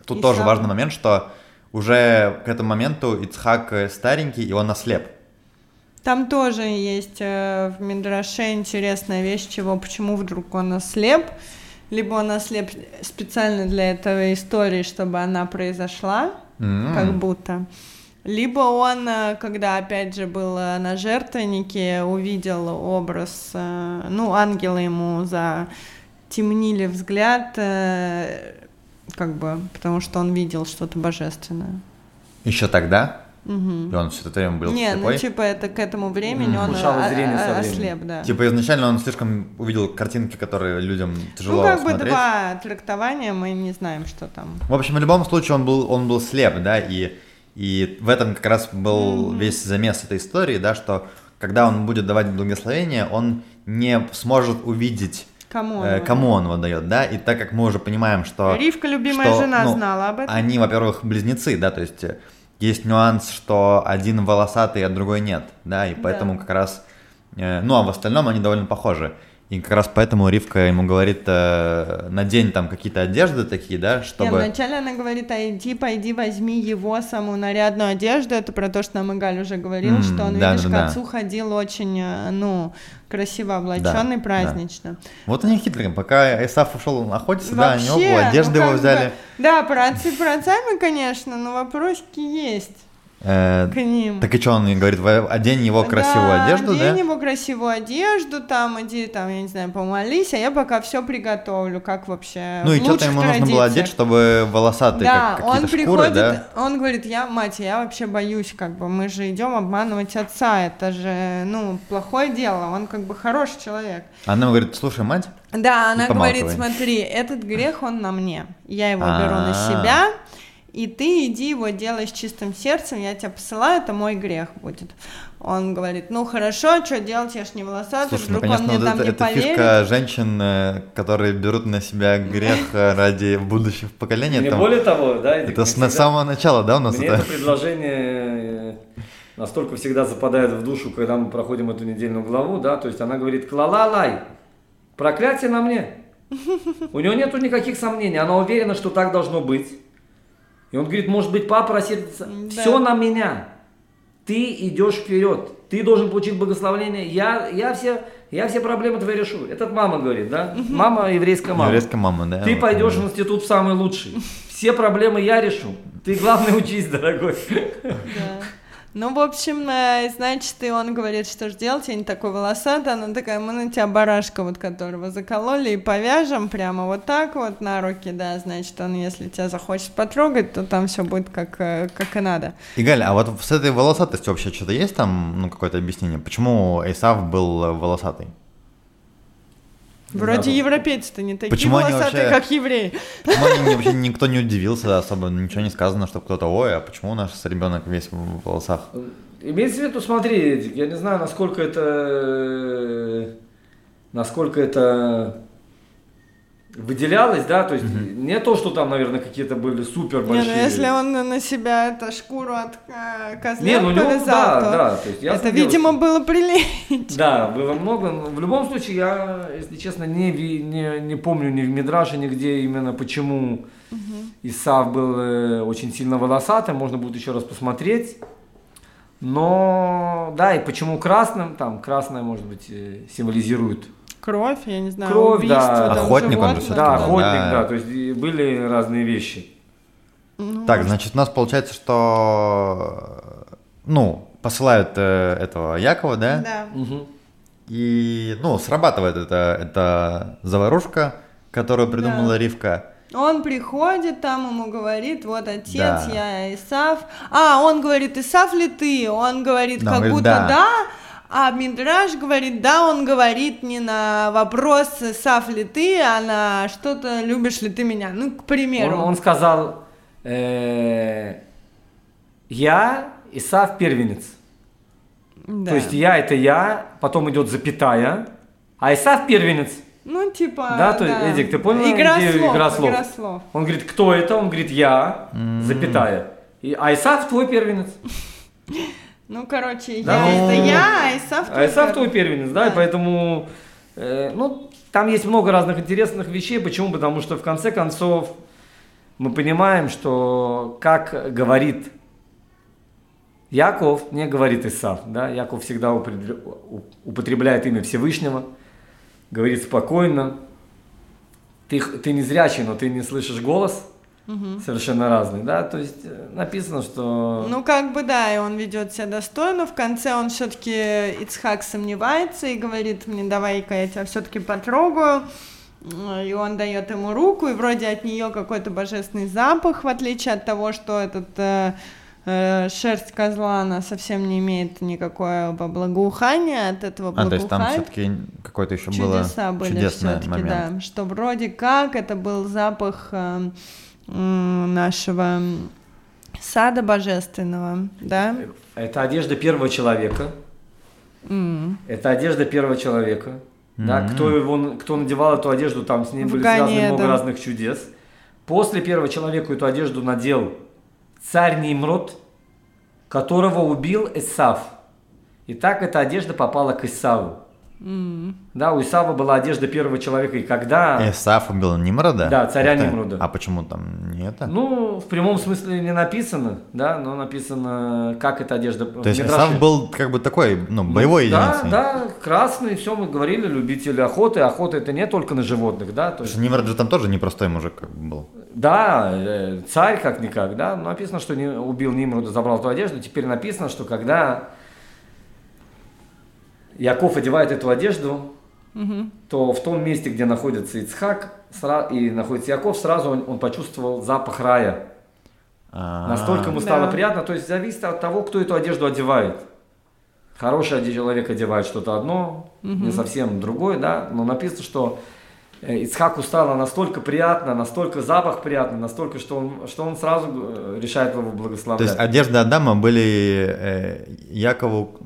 Тут И тоже сам. важный момент, что уже к этому моменту Ицхак э, старенький, и он ослеп. Там тоже есть в Мидраше интересная вещь, чего, почему вдруг он ослеп. Либо он ослеп специально для этой истории, чтобы она произошла, М. как будто. Либо он, э, когда опять же был э, на жертвеннике, увидел образ, э, ну, ангелы ему затемнили взгляд, как бы, потому что он видел что-то божественное. Еще тогда? Мгм. И он все это время был Не, слепой? ну типа это к этому времени Мгм. он Ухудшалось а- зрение со а- временем. ослеп, да. Типа изначально он слишком увидел картинки, которые людям тяжело ну, как бы смотреть. два трактования, мы не знаем, что там. В общем, в любом случае он был, он был слеп, да, и, и в этом как раз был весь замес этой истории, да, что когда он будет давать благословение, он не сможет увидеть, Кому? э, он? кому он его дает, да, и так как мы уже понимаем, что... Ривка, любимая что, жена, ну, знала об этом. Они, во-первых, близнецы, да, то есть э, есть нюанс, что один волосатый, а другой нет, да, и поэтому как раз, э, ну, а в остальном они довольно похожи. И как раз поэтому Ривка ему говорит, э, надень там какие-то одежды такие, да, чтобы... Нет, вначале она говорит, иди, пойди, возьми его самую нарядную одежду. Это про то, что нам Игаль уже говорил, М, что он, да, видишь, да, к да. отцу ходил очень, э, ну, красиво облаченный, да. празднично. Вот они хитрые. Пока Исаф ушел охотиться, да, они Вообще, оба одежды ну, его взяли. бы, да, про отцы про отцами, конечно, но вопросики есть Э, к ним. так и что он говорит, «Вы одень его красивую да, одежду, да? одень его красивую одежду, там, иди, там, я не знаю, помолись, а я пока все приготовлю, как вообще Ну и что-то ему нужно было одеть, чтобы волосатые, Да, как он шкуры, приходит, да? он говорит, я, мать, я вообще боюсь, как бы, мы же идем обманывать отца, это же, ну, плохое дело, он как бы хороший человек. Она ему говорит, слушай, мать, Да, она говорит, смотри, этот грех, он на мне, я его беру на А. себя, и ты иди его делай с чистым сердцем, я тебя посылаю, это мой грех будет. Он говорит, ну хорошо, что делать, я ж не волосатый, Слушай, ну, вдруг он конечно, мне вот там это, не это поверит. фишка женщин, э, которые берут на себя грех э, ради будущих поколений. Мне там- более того, да, это мне с самого начала, да, у нас Мне это? предложение э, настолько всегда западает в душу, когда мы проходим эту недельную главу, да, то есть она говорит, клала-лай, проклятие на мне. У него нету никаких сомнений, она уверена, что так должно быть. И он говорит, может быть, папа рассердится, Да. все на меня. Ты идешь вперед, ты должен получить благословение, я, я, все, я все проблемы твои решу. Это мама говорит, да? Мама, еврейская мама. Еврейская мама, да? Ты вот, пойдешь да. в институт самый лучший. Все проблемы я решу. Ты главное учись, дорогой. Да. Ну, в общем, э, значит, и он говорит, что ж делать, я не такой волосатый, она такая, мы на тебя барашка, вот которого закололи, и повяжем прямо вот так вот на руки, да, значит, он, если тебя захочет потрогать, то там все будет как, э, как и надо. Игаль, а вот с этой волосатостью вообще что-то есть там, ну, какое-то объяснение? Почему Эйсав был э, волосатый? Вроде Да, европейцы-то не такие Почему они волосатые, вообще- как евреи. Почему они вообще никто не удивился особо, ничего не сказано, что кто-то, ой, а почему наш ребенок весь в волосах? Имеется в виду, смотри, Эдик, я не знаю, насколько это... Насколько это выделялось, да, то есть не то, что там, наверное, какие-то были супер Не, большие. ну если он на себя это шкуру от э, козла Не, ну у него, повязал, да, то да, то есть это, дело, видимо, что- было прилично. Да, было много. но В любом случае, я, если честно, не, ви- не, не помню ни в Мидраше, нигде именно почему Исав был э, очень сильно волосатым. Можно будет еще раз посмотреть. Но, да, и почему красным, там, красное, может быть, э, символизирует. Кровь, я не знаю, Кровь, убийство, да. там, Охотник он же животных, всё-таки Да, был, охотник, да. да, то есть и были разные вещи. Ну, Так, значит, у нас получается, что, э, ну, посылают э, этого Якова, да? Да. Мгм. И, ну, срабатывает эта, эта заварушка, которую придумала Да. Ривка. Он приходит, там ему говорит, вот отец, Да. я Исав. А, он говорит, Исав ли ты? Он говорит, Да, он как говорит, будто да. да. А Мидраш говорит, да, он говорит не на вопрос, Исав ли ты, а на что-то, любишь ли ты меня. Ну, к примеру. Он, он сказал, э, я Исав первенец. Да. То есть я это я, потом идет запятая, а Исав первенец. Ну, типа, Да, то есть, Эдик, ты понял игра идею слов, игра слов? игра слов. Он говорит, кто это? Он говорит, я, запятая. И, а Исав твой первенец. Ну, короче, Да, я ну, это я, а Исав А Исав твой первый. первенец, да, и Да. поэтому, э, ну, там есть много разных интересных вещей. Почему? Потому что в конце концов мы понимаем, что как говорит Яков, не говорит Исав, да, Яков всегда употребляет имя Всевышнего, говорит спокойно. Ты, ты не зрячий, но ты не слышишь голос, совершенно разный, да, то есть э, написано, что... Ну, как бы да, и он ведет себя достойно. В конце он все-таки Ицхак сомневается и говорит мне, давай-ка я тебя все-таки потрогаю. М, И он дает ему руку, и вроде от нее какой-то божественный запах, в отличие от того, что этот э, э, шерсть козла, она совсем не имеет никакого благоухания от этого А, то есть там благоухания. все-таки какое-то еще было Чудеса были чудесный все-таки, момент. да. Что вроде как это был запах э, нашего сада божественного, да? Это одежда первого человека. М. Это одежда первого человека. Да, Мгм. кто, его, кто надевал эту одежду, там с ней В были Гане связаны много разных чудес. После первого человека эту одежду надел царь Нимрод, которого убил Исав. И так эта одежда попала к Исаву. Да, у Исава была одежда первого человека, и когда... Исаф убил Нимрода? Да, царя Это- Нимрода. А почему там не это? Ну, в прямом смысле не написано, да, но написано, как эта одежда... То есть Исаф был как бы такой, ну, боевой да, единицей. Да, красный, все мы говорили, любители охоты. Охота это не только на животных, да, то есть, Нимрод же там тоже непростой мужик как бы был. да, э, царь как-никак, да, написано, что не, убил Нимруда, забрал эту одежду, теперь написано, что когда Яков одевает эту одежду, то в том месте, где находится Ицхак и находится Яков, сразу он, он почувствовал запах рая. А, Настолько ему стало Да. приятно, то есть зависит от того, кто эту одежду одевает. Хороший человек одевает что-то одно, не совсем другое, да, но написано, что э, Ицхаку стало настолько приятно, настолько запах приятный, настолько, что он, что он сразу э, решает его То благословлять. есть одежда Адама были э, Якову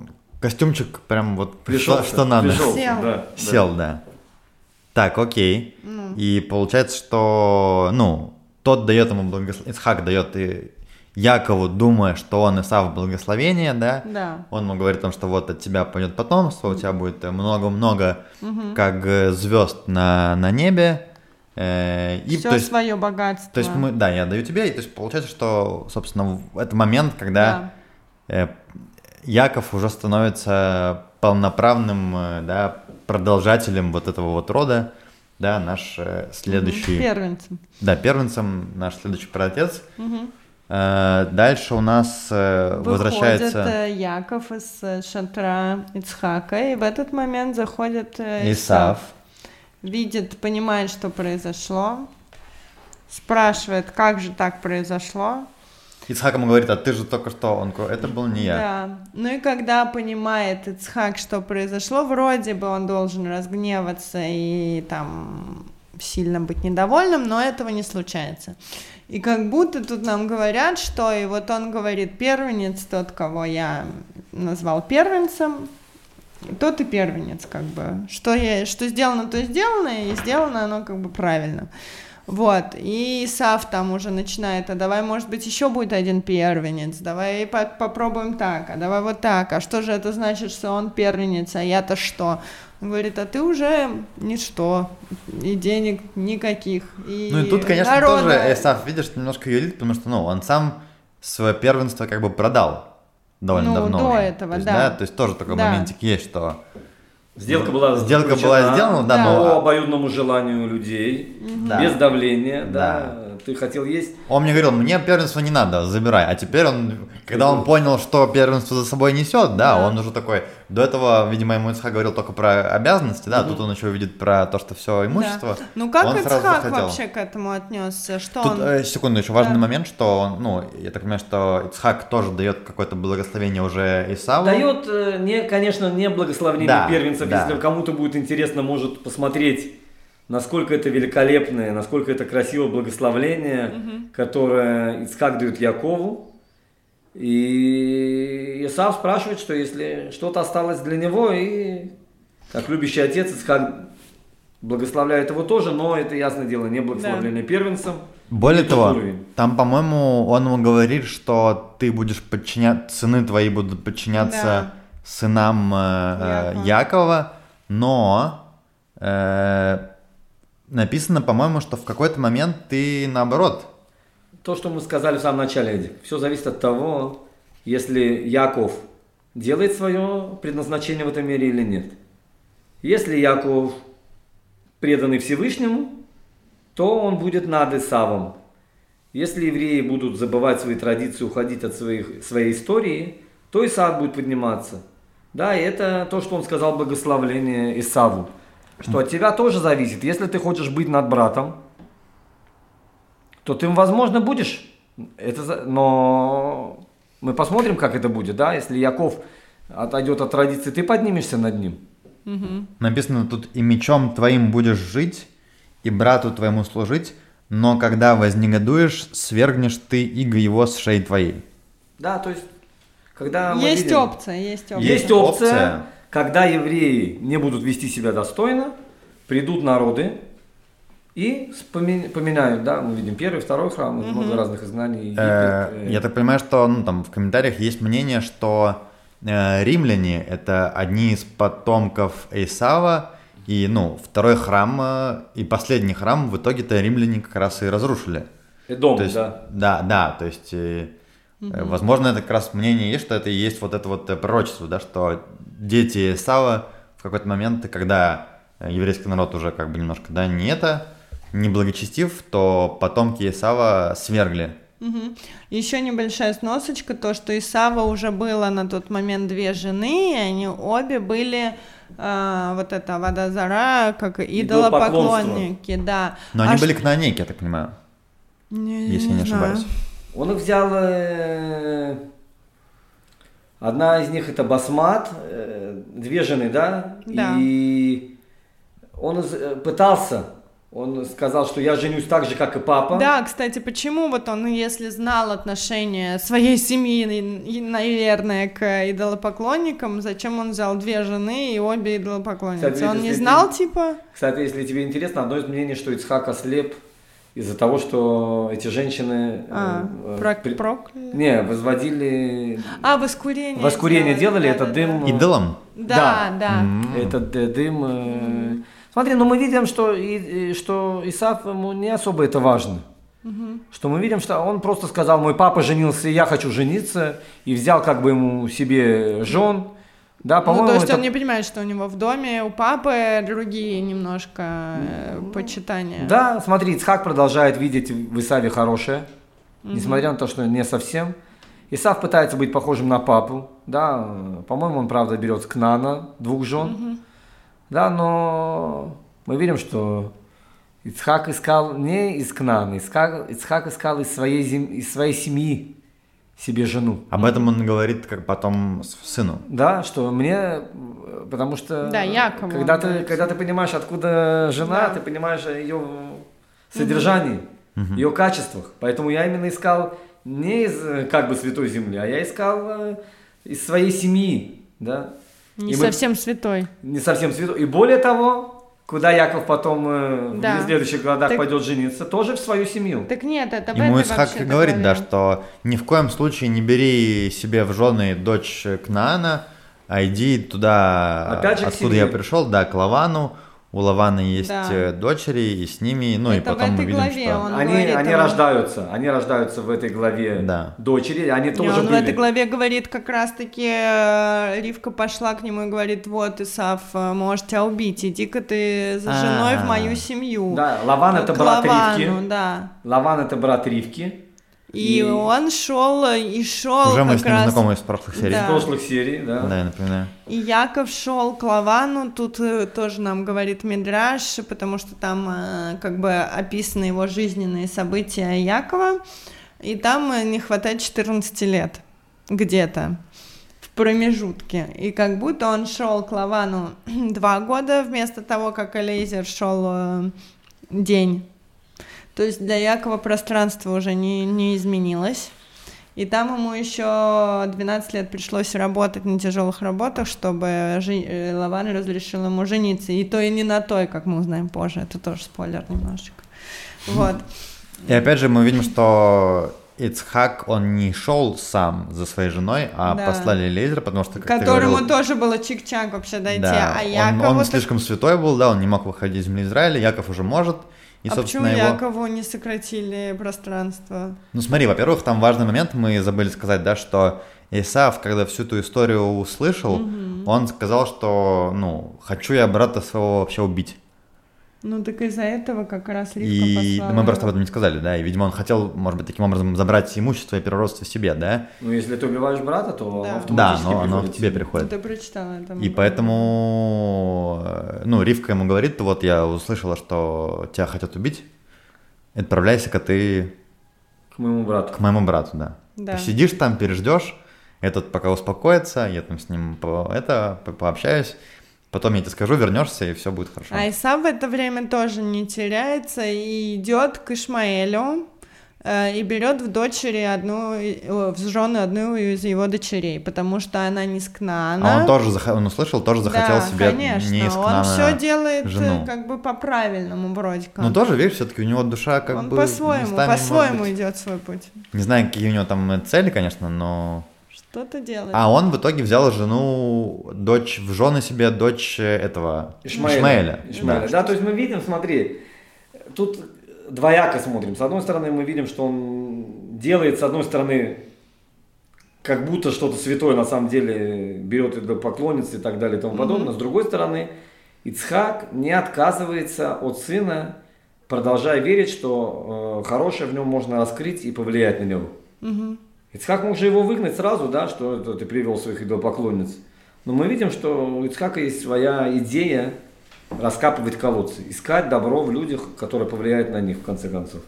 костюмчик прям вот Пришел, что, что надо. пришелся, Сел. да, да. Сел, да. Так, окей. Ну. И получается, что, ну, тот дает ему благословение, Исхак дает и Якову, думая, что он Исав благословение, да? Да. Он ему говорит о том, что вот от тебя пойдет потомство, у тебя будет много-много, как э, звезд на, на небе. э, и, Все то есть, свое богатство. то есть мы, да, я даю тебе, и то есть получается, что, собственно, в- это момент, когда э, Яков уже становится полноправным, э, да, продолжателем вот этого вот рода, да, наш э, следующий, Первенцем. да, первенцем, наш следующий праотец. Э, дальше у нас возвращается Выходит э, Яков из шатра Ицхака, и в этот момент заходит. Исав. Видит, понимает, что произошло, спрашивает, как же так произошло. Ицхак ему говорит, а ты же только что, он говорит, это был не я. Да. Ну и когда понимает Ицхак, что произошло, вроде бы он должен разгневаться и там сильно быть недовольным, но этого не случается. И как будто тут нам говорят, что и вот он говорит, первенец, тот, кого я назвал первенцем, тот и первенец, как бы. Что, я, что сделано, то сделано, и сделано оно как бы правильно. Вот, и Исав там уже начинает, а давай, может быть, еще будет один первенец, давай по- попробуем так, а давай вот так, а что же это значит, что он первенец, а я-то что? Он говорит, а ты уже ничто, и денег никаких, и Ну и тут, конечно, народа- тоже Исаф, видишь, немножко юлит, потому что, ну, он сам свое первенство как бы продал довольно Ну, давно. до этого, То есть, да. То есть тоже такой Да. моментик есть, что Сделка была Сделка была сделана, да, Да. но по обоюдному желанию людей, Да. без давления, да. Да. Ты хотел есть, он мне говорил, мне первенство не надо, забирай. А теперь он, когда он понял, что первенство за собой несет, да, Да. он уже такой, до этого, видимо, ему Исхак говорил только про обязанности, да, тут он еще видит про то, что все имущество. Да. Ну как он Ицхак захотел. вообще к этому отнесся? Что Тут, он... э, секунду, еще важный Да. момент, что он, ну, я так понимаю, что Ицхак тоже дает какое-то благословение уже Исаву. Дает, э, не, конечно, не благословение Да, первенцев. да. Если кому-то будет интересно, может посмотреть, насколько это великолепное, насколько это красивое благословление, которое Ицхак дает Якову. И Исав спрашивает, что если что-то осталось для него, и как любящий отец Ицхак благословляет его тоже, но это, ясное дело, не благословление первенцем. Более того, уровень. там, по-моему, он ему говорит, что ты будешь подчиняться, сыны твои будут подчиняться Да. сынам э, Якова. Якова, но э, написано, по-моему, что в какой-то момент ты наоборот. То, что мы сказали в самом начале, Эдик, все зависит от того, если Яков делает свое предназначение в этом мире или нет. Если Яков преданный Всевышнему, то он будет над Исавом. Если евреи будут забывать свои традиции, уходить от своих, своей истории, то Исав будет подниматься. Да, и это то, что он сказал благословление Исаву. Что от тебя тоже зависит. Если ты хочешь быть над братом, то ты, возможно, будешь. Это, но мы посмотрим, как это будет, да? Если Яков отойдет от традиции, ты поднимешься над ним. Написано тут, и мечом твоим будешь жить, и брату твоему служить, но когда вознегодуешь, свергнешь ты иго его с шеи твоей. Да, то есть, когда мы Есть видим- опция, есть опция. Есть опция. Когда евреи не будут вести себя достойно, придут народы и поменяют, да, мы видим первый, второй храм, много разных изгнаний. Египет, Э, э, Я так понимаю, что ну, там в комментариях есть мнение, что э, римляне — это одни из потомков Эйсава, и, ну, второй храм э, и последний храм в итоге-то римляне как раз и разрушили. Эдом, То есть, да. да, да, то есть, э, э, возможно, это как раз мнение есть, что это и есть вот это вот э, пророчество, да, что дети Исава в какой-то момент, когда э, еврейский народ уже как бы немножко, да, не это, не благочестив, то потомки Исава свергли. Еще небольшая сносочка, то, что Исава уже было на тот момент две жены, и они обе были а, вот это Вадазара, как идолопоклонники, да. Но они ш- были кнанейки, я так понимаю, Не- если я не знаю. Он их взял... э, Одна из них это Басмат, э, две жены, да? Да. И он из- э, пытался, он сказал, что я женюсь так же, как и папа. Да, кстати, почему вот он, если знал отношение своей семьи, наверное, к идолопоклонникам, зачем он взял две жены и обе идолопоклонницы? Кстати, он не знал, ты- типа? Кстати, если тебе интересно, одно из мнений, что Ицхак ослеп из-за того, что эти женщины... э, А, э, про- при- прокляли? Не, возводили... А, воскурение. Воскурение делали, это да-да-да. дым... Идолом? Да, да. М. Этот э, дым... э, Смотри, ну мы видим, что, и, и- что Исаф ему не особо это важно. Что мы видим, что он просто сказал, мой папа женился, и я хочу жениться, и взял как бы ему себе жен. Да, Ну, по-моему, то есть это- он не понимает, что у него в доме у папы другие немножко э, почитания. Да, смотри, Ицхак продолжает видеть в Исаве хорошее, несмотря на то, что не совсем. Исав пытается быть похожим на папу, да, по-моему, он, правда, берет Кнана двух жен, да, но мы видим, что Ицхак искал не из Кнана, Ицхак, Ицхак искал из своей, зем- из своей семьи себе жену. Об этом он говорит как потом с- сыну. Да, что мне, потому что Да, Якову когда ты, говорит. когда ты понимаешь, откуда жена, Да. ты понимаешь о ее содержании, ее качествах. Поэтому я именно искал не из как бы святой земли, а я искал э, из своей семьи, да. Не И мы- совсем святой. не совсем святой. И более того, куда Яков потом э, Да. в следующих годах Так- пойдет жениться, тоже в свою семью. Так нет, это Ему Исхак говорит, да, что ни в коем случае не бери себе в жены дочь Кнаана, а иди туда, Опять же откуда я пришел, да, к Лавану. У Лавана есть Да. э, дочери, и с ними, ну и Это в потом мы видим, что... он Они, говорит они о- рождаются, они рождаются в этой главе Да. дочери, они тоже он в были. этой главе говорит, как раз-таки э, Ривка пошла к нему и говорит, вот, Исав, э, может тебя убить, иди-ка ты за женой в мою А. семью. Да, Лаван это брат Лавану, Ривки. да. Лаван это брат Ривки. И, И- он шел и шел Уже мы как с ним раз... знакомы из прошлых серий. Из Да. прошлых серий, да. Да, я напоминаю. И Яков шел к Лавану, тут э, тоже нам говорит Мидраш, потому что там э, как бы описаны его жизненные события Якова, и там э, не хватает 14 лет где-то в промежутке. И как будто он шел к Лавану два года вместо того, как Элейзер шел э, день. То есть для Якова пространство уже не, не изменилось. И там ему еще 12 лет пришлось работать на тяжелых работах, чтобы жи- э, Лаван разрешил ему жениться. И то и не на той, как мы узнаем позже. Это тоже спойлер немножечко. Вот. И опять же мы видим, что Ицхак, он не шел сам за своей женой, а Да. послали лезер, потому что, как Которому говорил, тоже было чик-чак вообще дойти. да, а он- Якову... он, так- слишком святой был, да, он не мог выходить из земли Израиля, Яков уже может, и, а почему его... Якову не сократили пространство? Ну смотри, во-первых, там важный момент, мы забыли сказать, да, что Исаав, когда всю эту историю услышал, он сказал, что, ну, хочу я брата своего вообще убить. Ну так из-за этого как раз Ривка И послала мы просто об этом не сказали, да, и, видимо, он хотел, может быть, таким образом забрать имущество и переродство себе, да, Ну, если ты убиваешь брата, то Да. оно да, автоматически но оно к тебе приходит. Ты прочитала это. И поэтому, ну, Ривка ему говорит, вот я услышала, что тебя хотят убить, отправляйся-ка ты К моему брату. к моему брату, да. Да. Посидишь там, переждешь, этот пока успокоится, я там с ним по, это, по- пообщаюсь, потом я тебе скажу, вернешься, и все будет хорошо. А Исав в это время тоже не теряется и идет к Ишмаэлю э, и берет в дочери одну, э, в жены одну из его дочерей, потому что она не с Кнаана. А он тоже, зах- он услышал, тоже захотел да, себе конечно, не он все делает э, жену. как бы по-правильному вроде как. Ну тоже, видишь, все-таки у него душа как он бы по-своему, может по-своему быть, идет свой путь. Не знаю, какие у него там цели, конечно, но что-то делать. А он в итоге взял жену, дочь в жены себе, дочь э, этого Ишмаэля. Ишмаэля. Ишмаэля. Да. Да. то есть мы видим, смотри, тут двояко смотрим. С одной стороны, мы видим, что он делает, с одной стороны, как будто что-то святое на самом деле берет и поклонится и так далее и тому подобное. С другой стороны, Ицхак не отказывается от сына, продолжая верить, что э, хорошее в нем можно раскрыть и повлиять на него. Ицхак мог же его выгнать сразу, да, что это ты привел своих идолопоклонниц. Но мы видим, что у Ицхака есть своя идея раскапывать колодцы, искать добро в людях, которое повлияет на них в конце концов.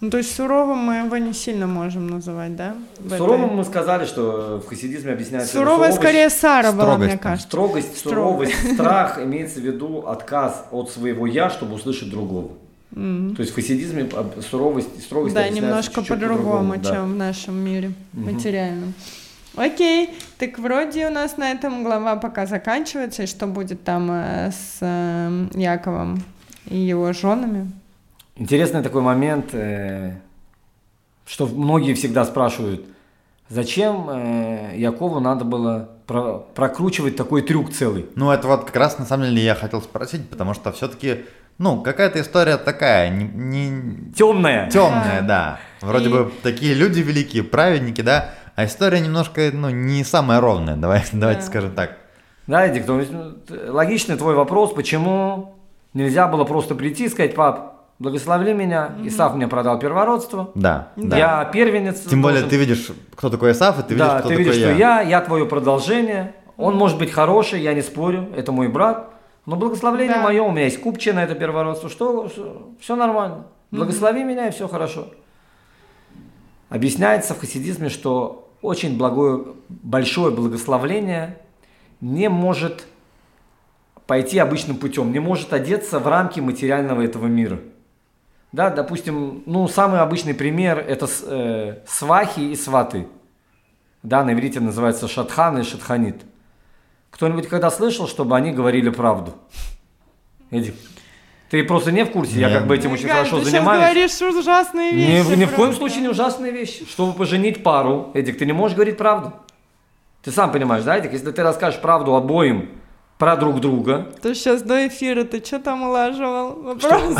Ну, то есть суровым мы его не сильно можем называть, да? в этой- Суровым мы сказали, что в хасидизме объясняется Суровая суровость- скорее Сара была, мне кажется. Строгость, Строгость. суровость, страх имеется в виду отказ от своего я, чтобы услышать другого. То есть в хасидизме суровость и строгость Да, немножко по-другому, да. чем в нашем мире материальном. Окей, так вроде у нас на этом глава пока заканчивается, и что будет там э, с э, Яковом и его женами? Интересный такой момент, э, что многие всегда спрашивают, зачем Якову надо было про- прокручивать такой трюк целый? Ну, это вот как раз на самом деле я хотел спросить, потому что все-таки, ну, какая-то история такая, не, не Темная. темная, да. Вроде И- бы такие люди великие, праведники, да, а история немножко, ну, не самая ровная, давай, давайте скажем так. Да, Эдик, ну, логичный твой вопрос, почему нельзя было просто прийти и сказать, пап, благослови меня, Исаак мне продал первородство, Да, да. я первенец. Тем более должен- ты видишь, кто такой Исаф, и ты видишь, да, кто ты такой видишь, я. что я, я твое продолжение. Он может быть хороший, я не спорю, это мой брат. Но благословление Да. мое, у меня есть купче на это первородство, что, все нормально. Благослови меня, и все хорошо. Объясняется в хасидизме, что очень благое, большое благословление не может пойти обычным путем, не может одеться в рамки материального этого мира. Да, допустим, ну, самый обычный пример – это э, свахи и сваты. Да, на иврите называется шатхан и шатханит. Кто-нибудь когда слышал, чтобы они говорили правду? Эдик, ты просто не в курсе, я Нет. как бы этим очень Галь, хорошо ты занимаюсь. сейчас говоришь ужасные Ни, вещи. ни в коем случае не ужасные вещи. Чтобы поженить пару, Эдик, ты не можешь говорить правду. Ты сам понимаешь, да, Эдик? Если ты расскажешь правду обоим про друг друга, То сейчас до эфира ты что там улаживал? Вопрос.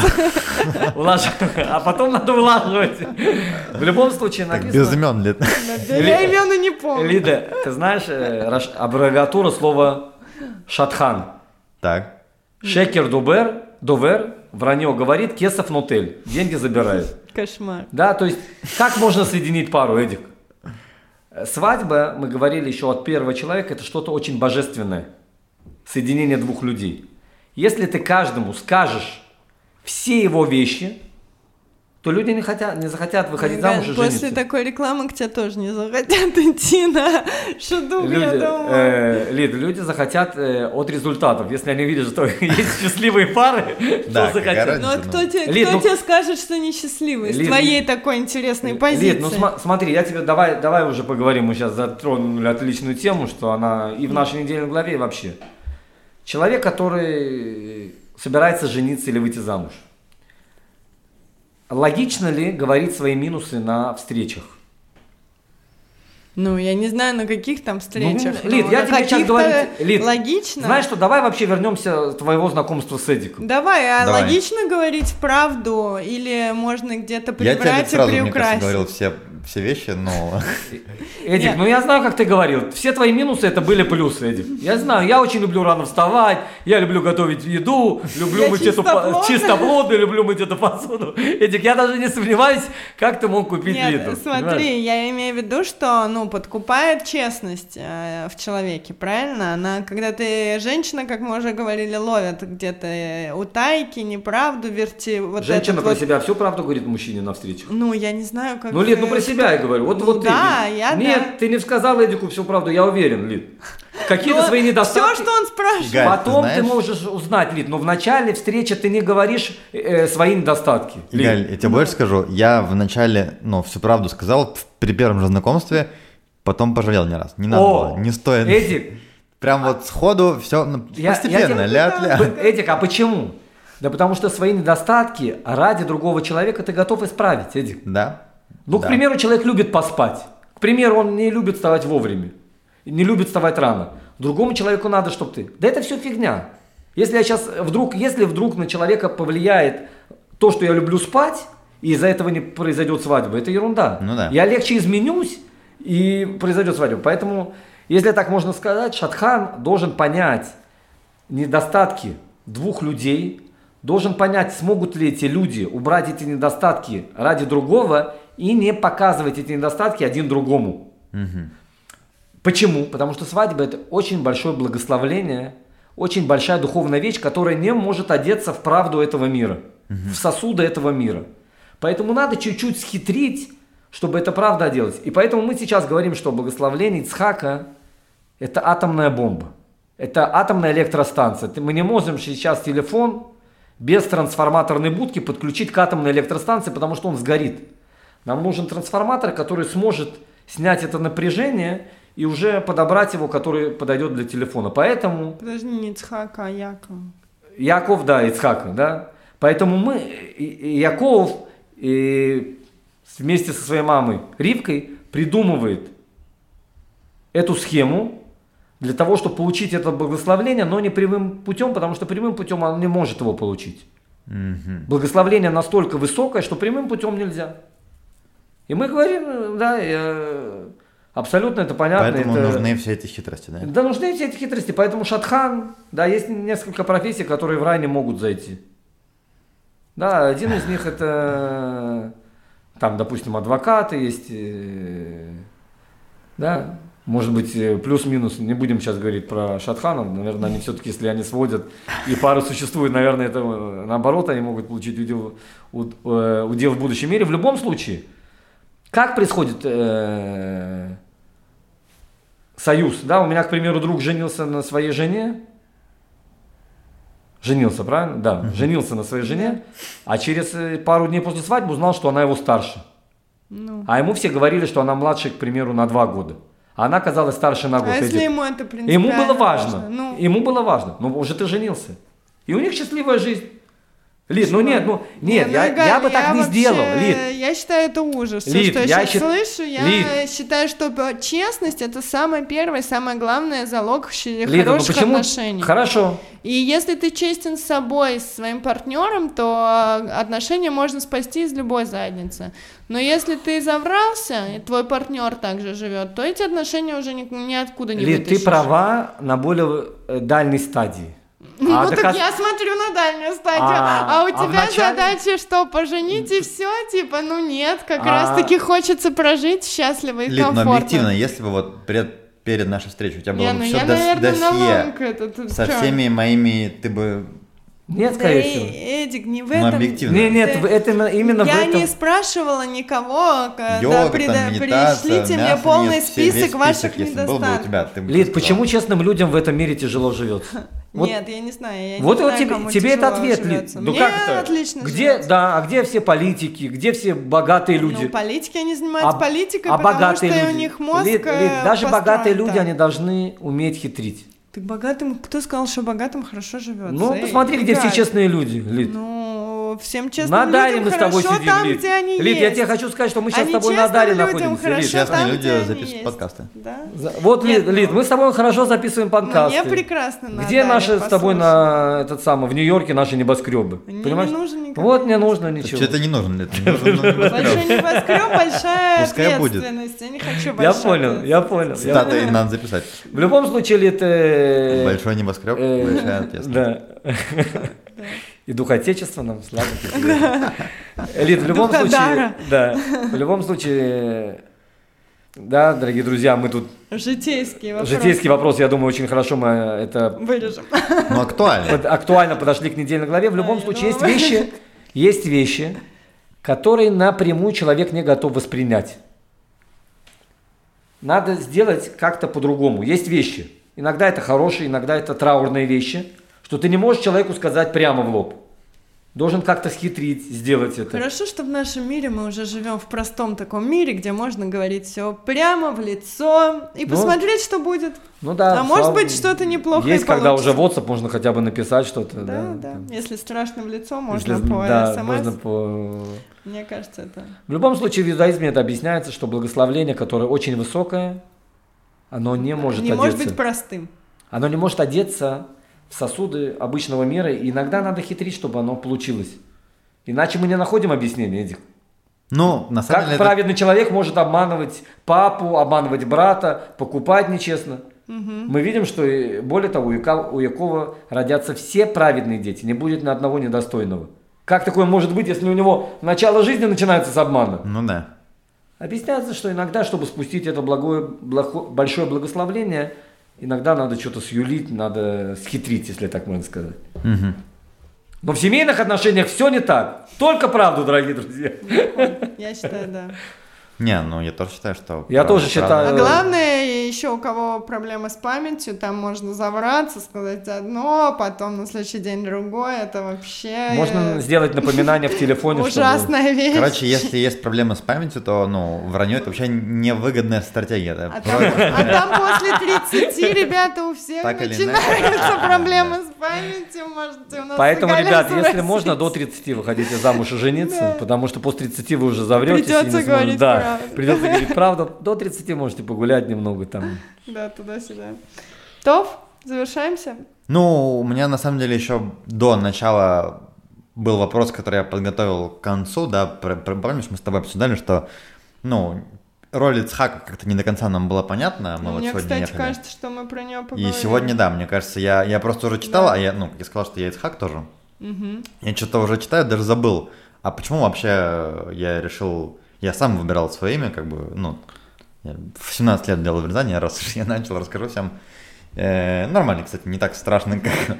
а потом надо улаживать. В любом случае Так, написано... без имен ли? Я имен и не помню. Лида, ты знаешь э, аббревиатура слова шатхан? Так. Шекер дубер, довер, вранье говорит, кесов нотель, деньги забирает. Кошмар. Да, то есть, как можно соединить пару, Эдик? Свадьба, мы говорили еще от первого человека, это что-то очень божественное. Соединение двух людей. Если ты каждому скажешь все его вещи, то люди не, хотят, не захотят выходить замуж и После жениться. такой рекламы к тебе тоже не захотят идти на шуду, я Люди, думаю. э, Лид, люди захотят э, от результатов. Если они видят, что есть счастливые пары, то захотят. Ну а кто, ну. тебе, Лид, кто ну- тебе скажет, что несчастливый? С твоей такой интересной позиции. Лид, ну смотри, я тебе давай, давай уже поговорим. Мы сейчас затронули отличную тему, что она и в нашей недельной главе и вообще. Человек, который собирается жениться или выйти замуж. Логично ли говорить свои минусы на встречах? Ну, я не знаю, на каких там встречах. Ну, Лид, я тебе сейчас говорю, Лид, Логично. Знаешь что, давай вообще вернемся к твоего знакомства с Эдиком. Давай, а Давай. логично говорить правду или можно где-то Я тебе прибрать и сразу, мне кажется, приукрасить? говорил все, все вещи, но... Эдик, Нет. ну я знаю, как ты говорил. Все твои минусы это были плюсы, Эдик. Я знаю, я очень люблю рано вставать, я люблю готовить еду, люблю Я мыть эту по- чистоплотная. чистоплотную, люблю мыть эту посуду. Эдик, я даже не сомневаюсь, как ты мог купить Нет, Лиду. смотри, понимаешь? я имею в виду, что, ну, подкупает честность э, в человеке, правильно? Она, когда ты женщина, как мы уже говорили, ловят где-то э, утайки, неправду, верти, вот Женщина про вот- себя все правду говорит мужчине на встречах. Ну, я не знаю, как... Ну, Лид, ну про себя я говорю. Вот, Ну вот ты. да, Лид. я Нет, да. ты не сказал Эдику всю правду, я уверен, Лид. Какие-то Ну, свои недостатки. Все, что он спрашивает. Галь, Потом ты ты, можешь узнать, Лид, но в начале встречи ты не говоришь э, свои недостатки. Лид. Галь, я тебе больше скажу, я вначале, ну, всю правду сказал в- при первом же знакомстве, потом пожалел не раз. Не надо О, было, не стоит. Эдик, Прям вот сходу все Я- я постепенно. П- Эдик, а почему? Да потому что свои недостатки ради другого человека ты готов исправить, Эдик. Да. Ну, к Да. примеру, человек любит поспать. К примеру, он не любит вставать вовремя. не любит вставать рано. Другому человеку надо, чтобы ты. Да это все фигня. Если я сейчас вдруг, если вдруг на человека повлияет то, что я люблю спать, и из-за этого не произойдет свадьба, это ерунда. Ну да. Я легче изменюсь, и произойдет свадьба. Поэтому, если так можно сказать, Шатхан должен понять недостатки двух людей, должен понять, смогут ли эти люди убрать эти недостатки ради другого и не показывать эти недостатки один другому. Почему? Потому что свадьба это очень большое благословление, очень большая духовная вещь, которая не может одеться в правду этого мира, в сосуды этого мира. Поэтому надо чуть-чуть схитрить, чтобы это правда оделась. И поэтому мы сейчас говорим, что благословление Ицхака – это атомная бомба. Это атомная электростанция. Мы не можем сейчас телефон без трансформаторной будки подключить к атомной электростанции, потому что он сгорит. Нам нужен трансформатор, который сможет снять это напряжение и уже подобрать его, который подойдет для телефона. Поэтому... Подожди, не Ицхака, а Яков. Яков, да, Ицхака, да. Поэтому мы, Яков и вместе со своей мамой Ривкой придумывает эту схему для того, чтобы получить это благословление, но не прямым путем, потому что прямым путем он не может его получить. Мгм. Благословление настолько высокое, что прямым путем нельзя. И мы говорим, да, э, абсолютно это понятно. Поэтому это- нужны все эти хитрости, да? Да нужны все эти хитрости, поэтому шатхан, да, есть несколько профессий, которые в рай не могут зайти. Да, один из них это, там, допустим, адвокаты есть, э, да, может быть, э, плюс-минус, не будем сейчас говорить про шатханов, наверное, они все-таки, если они сводят, и пары существует, наверное, это э, наоборот, они могут получить удел, уд- удел в будущем мире. В любом случае, как происходит э, союз, да, у меня, к примеру, друг женился на своей жене, женился, правильно? Да, женился на своей жене, а через э, пару дней после свадьбы узнал, что она его старше. Ну. А ему все говорили, что она младше, к примеру, на два года. А она оказалась старше на год. А если ему это Ему принципиально было важно. Ну, Ему было важно. Но уже ты женился. И у них счастливая жизнь. Лид, ну нет, ну нет, Не, я, ну, Игорь, я бы так не вообще- сделал, Лид. Я считаю это ужас. Лид, что я, я сейчас счит- слышу, я Лид. считаю, что честность это самое первое, самое главное залог Лида, ну хороших почему? отношений. Хорошо. И если ты честен с собой, с своим партнером, то отношения можно спасти из любой задницы. Но если ты заврался, и твой партнер также живет, то эти отношения уже ни, ниоткуда не Лид, ты вытащишь. права на более э, дальней стадии. Ну А так доказ- я смотрю на дальнюю стадию, А, а, у а тебя вначале- задача что, поженить и все, типа, ну нет, как А- раз таки хочется прожить счастливо и Лид, но комфортно. объективно, если бы вот перед, перед нашей встречей у тебя было бы ну все я, наверное, на досье это, со чё? всеми моими, ты бы... Нет, Да, скорее всего. Эдик, не в Ну, этом. объективно. Не, нет, Ты- в- это именно- именно в я этом. не спрашивала никого, когда Йога, прида- там, пришлите мне полный нет, весь список ваших если был бы у недостатков. тебя, ты бы Лид, почему честным людям в этом мире тяжело живется? Вот- Нет, я не знаю, я Вот не вот знаю, тебе, кому тебе это ответ, живется. Ну Мне как это? отлично Где, живется. да, а где все политики, где все богатые люди? Ну, политики, они занимаются А- политикой, а потому богатые что люди? у них мозг Лид, э, Лид, даже богатые люди, так. они должны уметь хитрить. Так богатым, кто сказал, что богатым хорошо живется? Ну, Эй, посмотри, где все честные люди, Лид. Ну, всем честным на Даре людям мы с тобой хорошо сидим, там, Лид. где они Лид, я есть. тебе хочу сказать, что мы сейчас Они с тобой на Даре находимся, хорошо Лид. Честные там, люди где они записывают есть. подкасты. Да? За- Вот, Нет, Лид, ну- Лид, мы с тобой хорошо записываем подкасты. Мне прекрасно на Где Даре, наши с тобой на этот самый в Нью-Йорке наши небоскребы? Мне Понимаешь? не нужен никакой Вот не нужно ничего. Что-то не нужно, Лид, не нужен небоскреб. Большой небоскреб, большая Пускай будет. ответственность. Я не хочу Я большой понял, я понял. я Цитаты надо записать. В любом случае, Лид, э, Большой небоскреб, э, большая ответственность. Да. И дух Отечества нам, слава тебе. Лид, в любом Духа случае, дара. да, в любом случае, да, дорогие друзья, мы тут Житейский вопрос. житейский вопрос, я думаю, очень хорошо мы это Вырежем. Ну, актуально. под- актуально подошли к недельной главе. В любом Ай, случае, есть ну. вещи, есть вещи, которые напрямую человек не готов воспринять. Надо сделать как-то по-другому. Есть вещи. Иногда это хорошие, иногда это траурные вещи, что ты не можешь человеку сказать прямо в лоб. Должен как-то схитрить, сделать это. Хорошо, что в нашем мире мы уже живем в простом таком мире, где можно говорить все прямо в лицо и Ну, посмотреть, что будет. Ну да. а может быть, что-то неплохое Есть, когда получится. уже в WhatsApp можно хотя бы написать что-то. Да, Да, да. там. Если страшно в лицо, можно Если- по да, СМС. можно по... Мне кажется, это... В любом случае в иудаизме это объясняется, что благословление, которое очень высокое, оно не может Не одеться. может быть простым. Оно не может одеться сосуды обычного мира, и иногда надо хитрить, чтобы оно получилось. Иначе мы не находим объяснения, Эдик. Ну, на самом Как деле, это- праведный человек может обманывать папу, обманывать брата, покупать нечестно? Мы видим, что и- более того, у Якова родятся все праведные дети, не будет ни одного недостойного. Как такое может быть, если у него начало жизни начинается с обмана? ну да. Объясняется, что иногда, чтобы спустить это благое, благо- большое благословление, иногда надо что-то сюлить, надо схитрить, если так можно сказать. Мгм. Но в семейных отношениях все не так. Только правду, дорогие друзья. Я считаю, да. Не, ну я тоже считаю, что... Я правда, тоже правда. А считаю- главное, еще у кого проблемы с памятью, там можно завраться, сказать одно, потом на следующий день другое. Это вообще Можно э, сделать напоминание в телефоне, чтобы- ужасная вещь. Короче, если есть проблемы с памятью, то, ну, вранье это вообще невыгодная стратегия. да. А там, а там после 30, ребята, у всех начинаются проблемы с памятью. Можете у нас Поэтому, ребят, если можно, до 30 выходите замуж и жениться, потому что после 30 вы уже завретесь. и Придется говорить да, правду. придется говорить правду. До 30 можете погулять немного там. Да, туда-сюда. Топ, завершаемся? Ну, у меня на самом деле еще до начала был вопрос, который я подготовил к концу, да, помнишь, мы с тобой обсуждали, что, ну, роль Ицхака как-то не до конца нам была понятна, мы вот Мне, сегодня кстати, ехали. кажется, что мы про нее И поговорим. сегодня, да, мне кажется, я, я просто уже читал, Да. а я, ну, я сказал, что я Ицхак тоже. Мгм. Я что-то уже читаю, даже забыл. А почему вообще я решил... Я сам выбирал свое имя, как бы, ну, в 17 лет делал вырезание, раз уж я начал, расскажу всем. Э, нормально, кстати, не так страшно, как...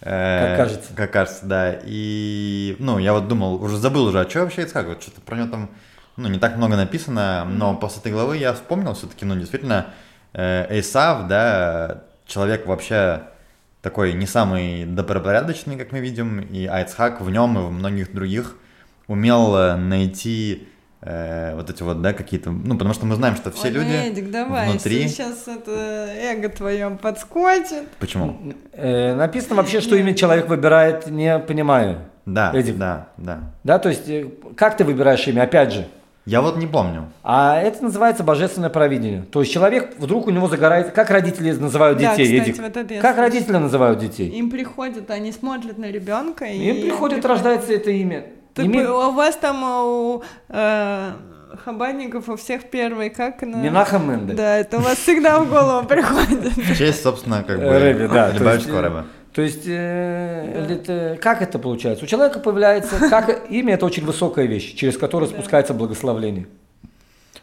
э, Как кажется. Как кажется, да. И, ну, я вот думал, уже забыл уже, а что вообще Ицхак? Вот что-то про него там, ну, не так много написано, но после этой главы я вспомнил все-таки, ну, действительно, э, Эйсав, да, человек вообще такой не самый добропорядочный, как мы видим, и Айцхак в нем и в многих других умел э, найти э, вот эти вот, да, какие-то, ну, потому что мы знаем, что все Ой, люди Эдик, давай, внутри... сейчас это эго твое подскочит. Почему? Э, написано вообще, что имя человек выбирает, не понимая. Да, Эдик. да, да. Да, то есть, э, как ты выбираешь имя, опять же. Я вот не помню. А это называется божественное провидение. То есть человек, вдруг у него загорает... Как родители называют Да, детей, кстати, Эдик? вот это я Как родители называют детей? Им приходят, они смотрят на ребенка и... Им приходит, рождается это имя. Так Име- у вас там у э, хабарников у всех первый, как на... Минахам Менде. Да, это у вас всегда в голову приходит. В честь, собственно, как бы Рэбби, да. то Любавичского есть, э, рэба. То есть, э, это- как это получается? У человека появляется, как имя это очень высокая вещь, через которую спускается благословление.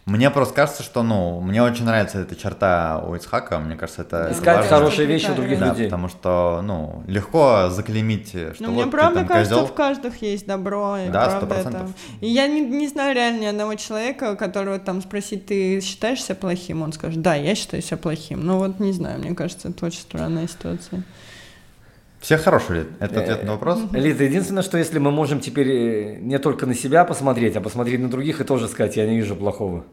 Мне просто кажется, что, ну, мне очень нравится эта черта у Ицхака, мне кажется, это Искать важно. хорошие вещи у других Да, людей. потому что, ну, легко заклеймить, что Но вот мне ты правда там кажется, козел. в каждых есть добро. И Да, правда 100%. это- И я не, не знаю реально ни одного человека, которого там спросить, ты считаешь себя плохим? Он скажет, да, я считаю себя плохим. Ну вот не знаю, мне кажется, это очень странная ситуация. Все хорошие, это Э, ответ на вопрос? Лида, единственное, что если мы можем теперь э, не только на себя посмотреть, а посмотреть на других и тоже сказать, я не вижу плохого.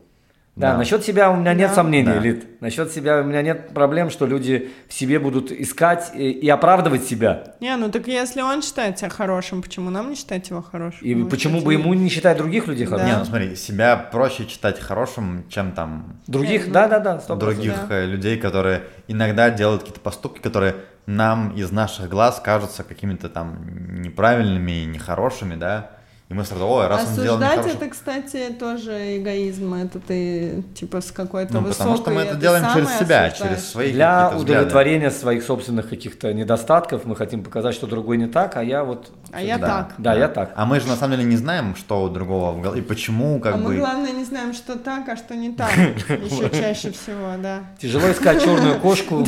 Да, Да. насчет себя у меня нет Да. сомнений, Да. Лид. Насчет себя у меня нет проблем, что люди в себе будут искать и, и оправдывать себя. Не, ну так если он считает себя хорошим, почему нам не считать его хорошим? И Ну, почему бы ему не считать других людей Да. хорошими? Не, ну смотри, себя проще читать хорошим, чем там Других, ну, да-да-да, сто других Да. э, людей, которые иногда делают какие-то поступки, которые нам из наших глаз кажутся какими-то там неправильными и нехорошими, да, и мы сразу, ой, раз он сделал Осуждать нехорошо. это, кстати, тоже эгоизм. Это ты, типа, с какой-то Ну, высокой... потому что мы это делаем через и себя, осуждаешь. через свои Для взгляды. удовлетворения своих собственных каких-то недостатков мы хотим показать, что другой не так, а я вот... А я Да. так. Да, я так. А мы же на самом деле не знаем, что у другого в голове, и почему, как а бы... мы, главное, не знаем, что так, а что не так. Еще чаще всего, да. Тяжело искать черную кошку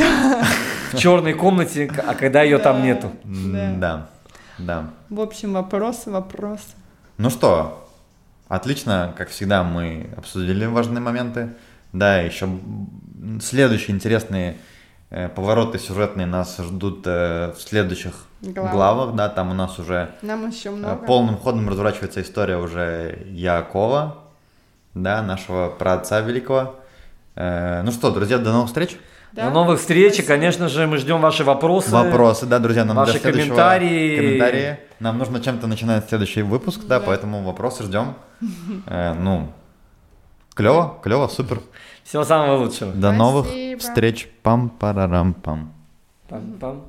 в черной комнате, а когда ее там Да. нету. Да, да. В общем, вопросы, вопросы. Ну что, отлично, как всегда, мы обсудили важные моменты. Да, еще следующие интересные э, повороты сюжетные нас ждут э, в следующих Главах. главах. Да, там у нас уже Нам еще э, много. полным ходом разворачивается история уже Якова, да, нашего праотца великого. Ну что, друзья, до новых встреч. Да? До новых встреч, Спасибо. конечно же, мы ждем ваши вопросы. Вопросы, да, друзья, нам Ваши следующего комментарии. комментарии. Нам нужно чем-то начинать следующий выпуск, да, Да. поэтому вопросы ждем. Э, ну, Клево, клево, супер. Всего самого лучшего. До новых Спасибо. встреч. Пам-парарам-пам. Пам-пам.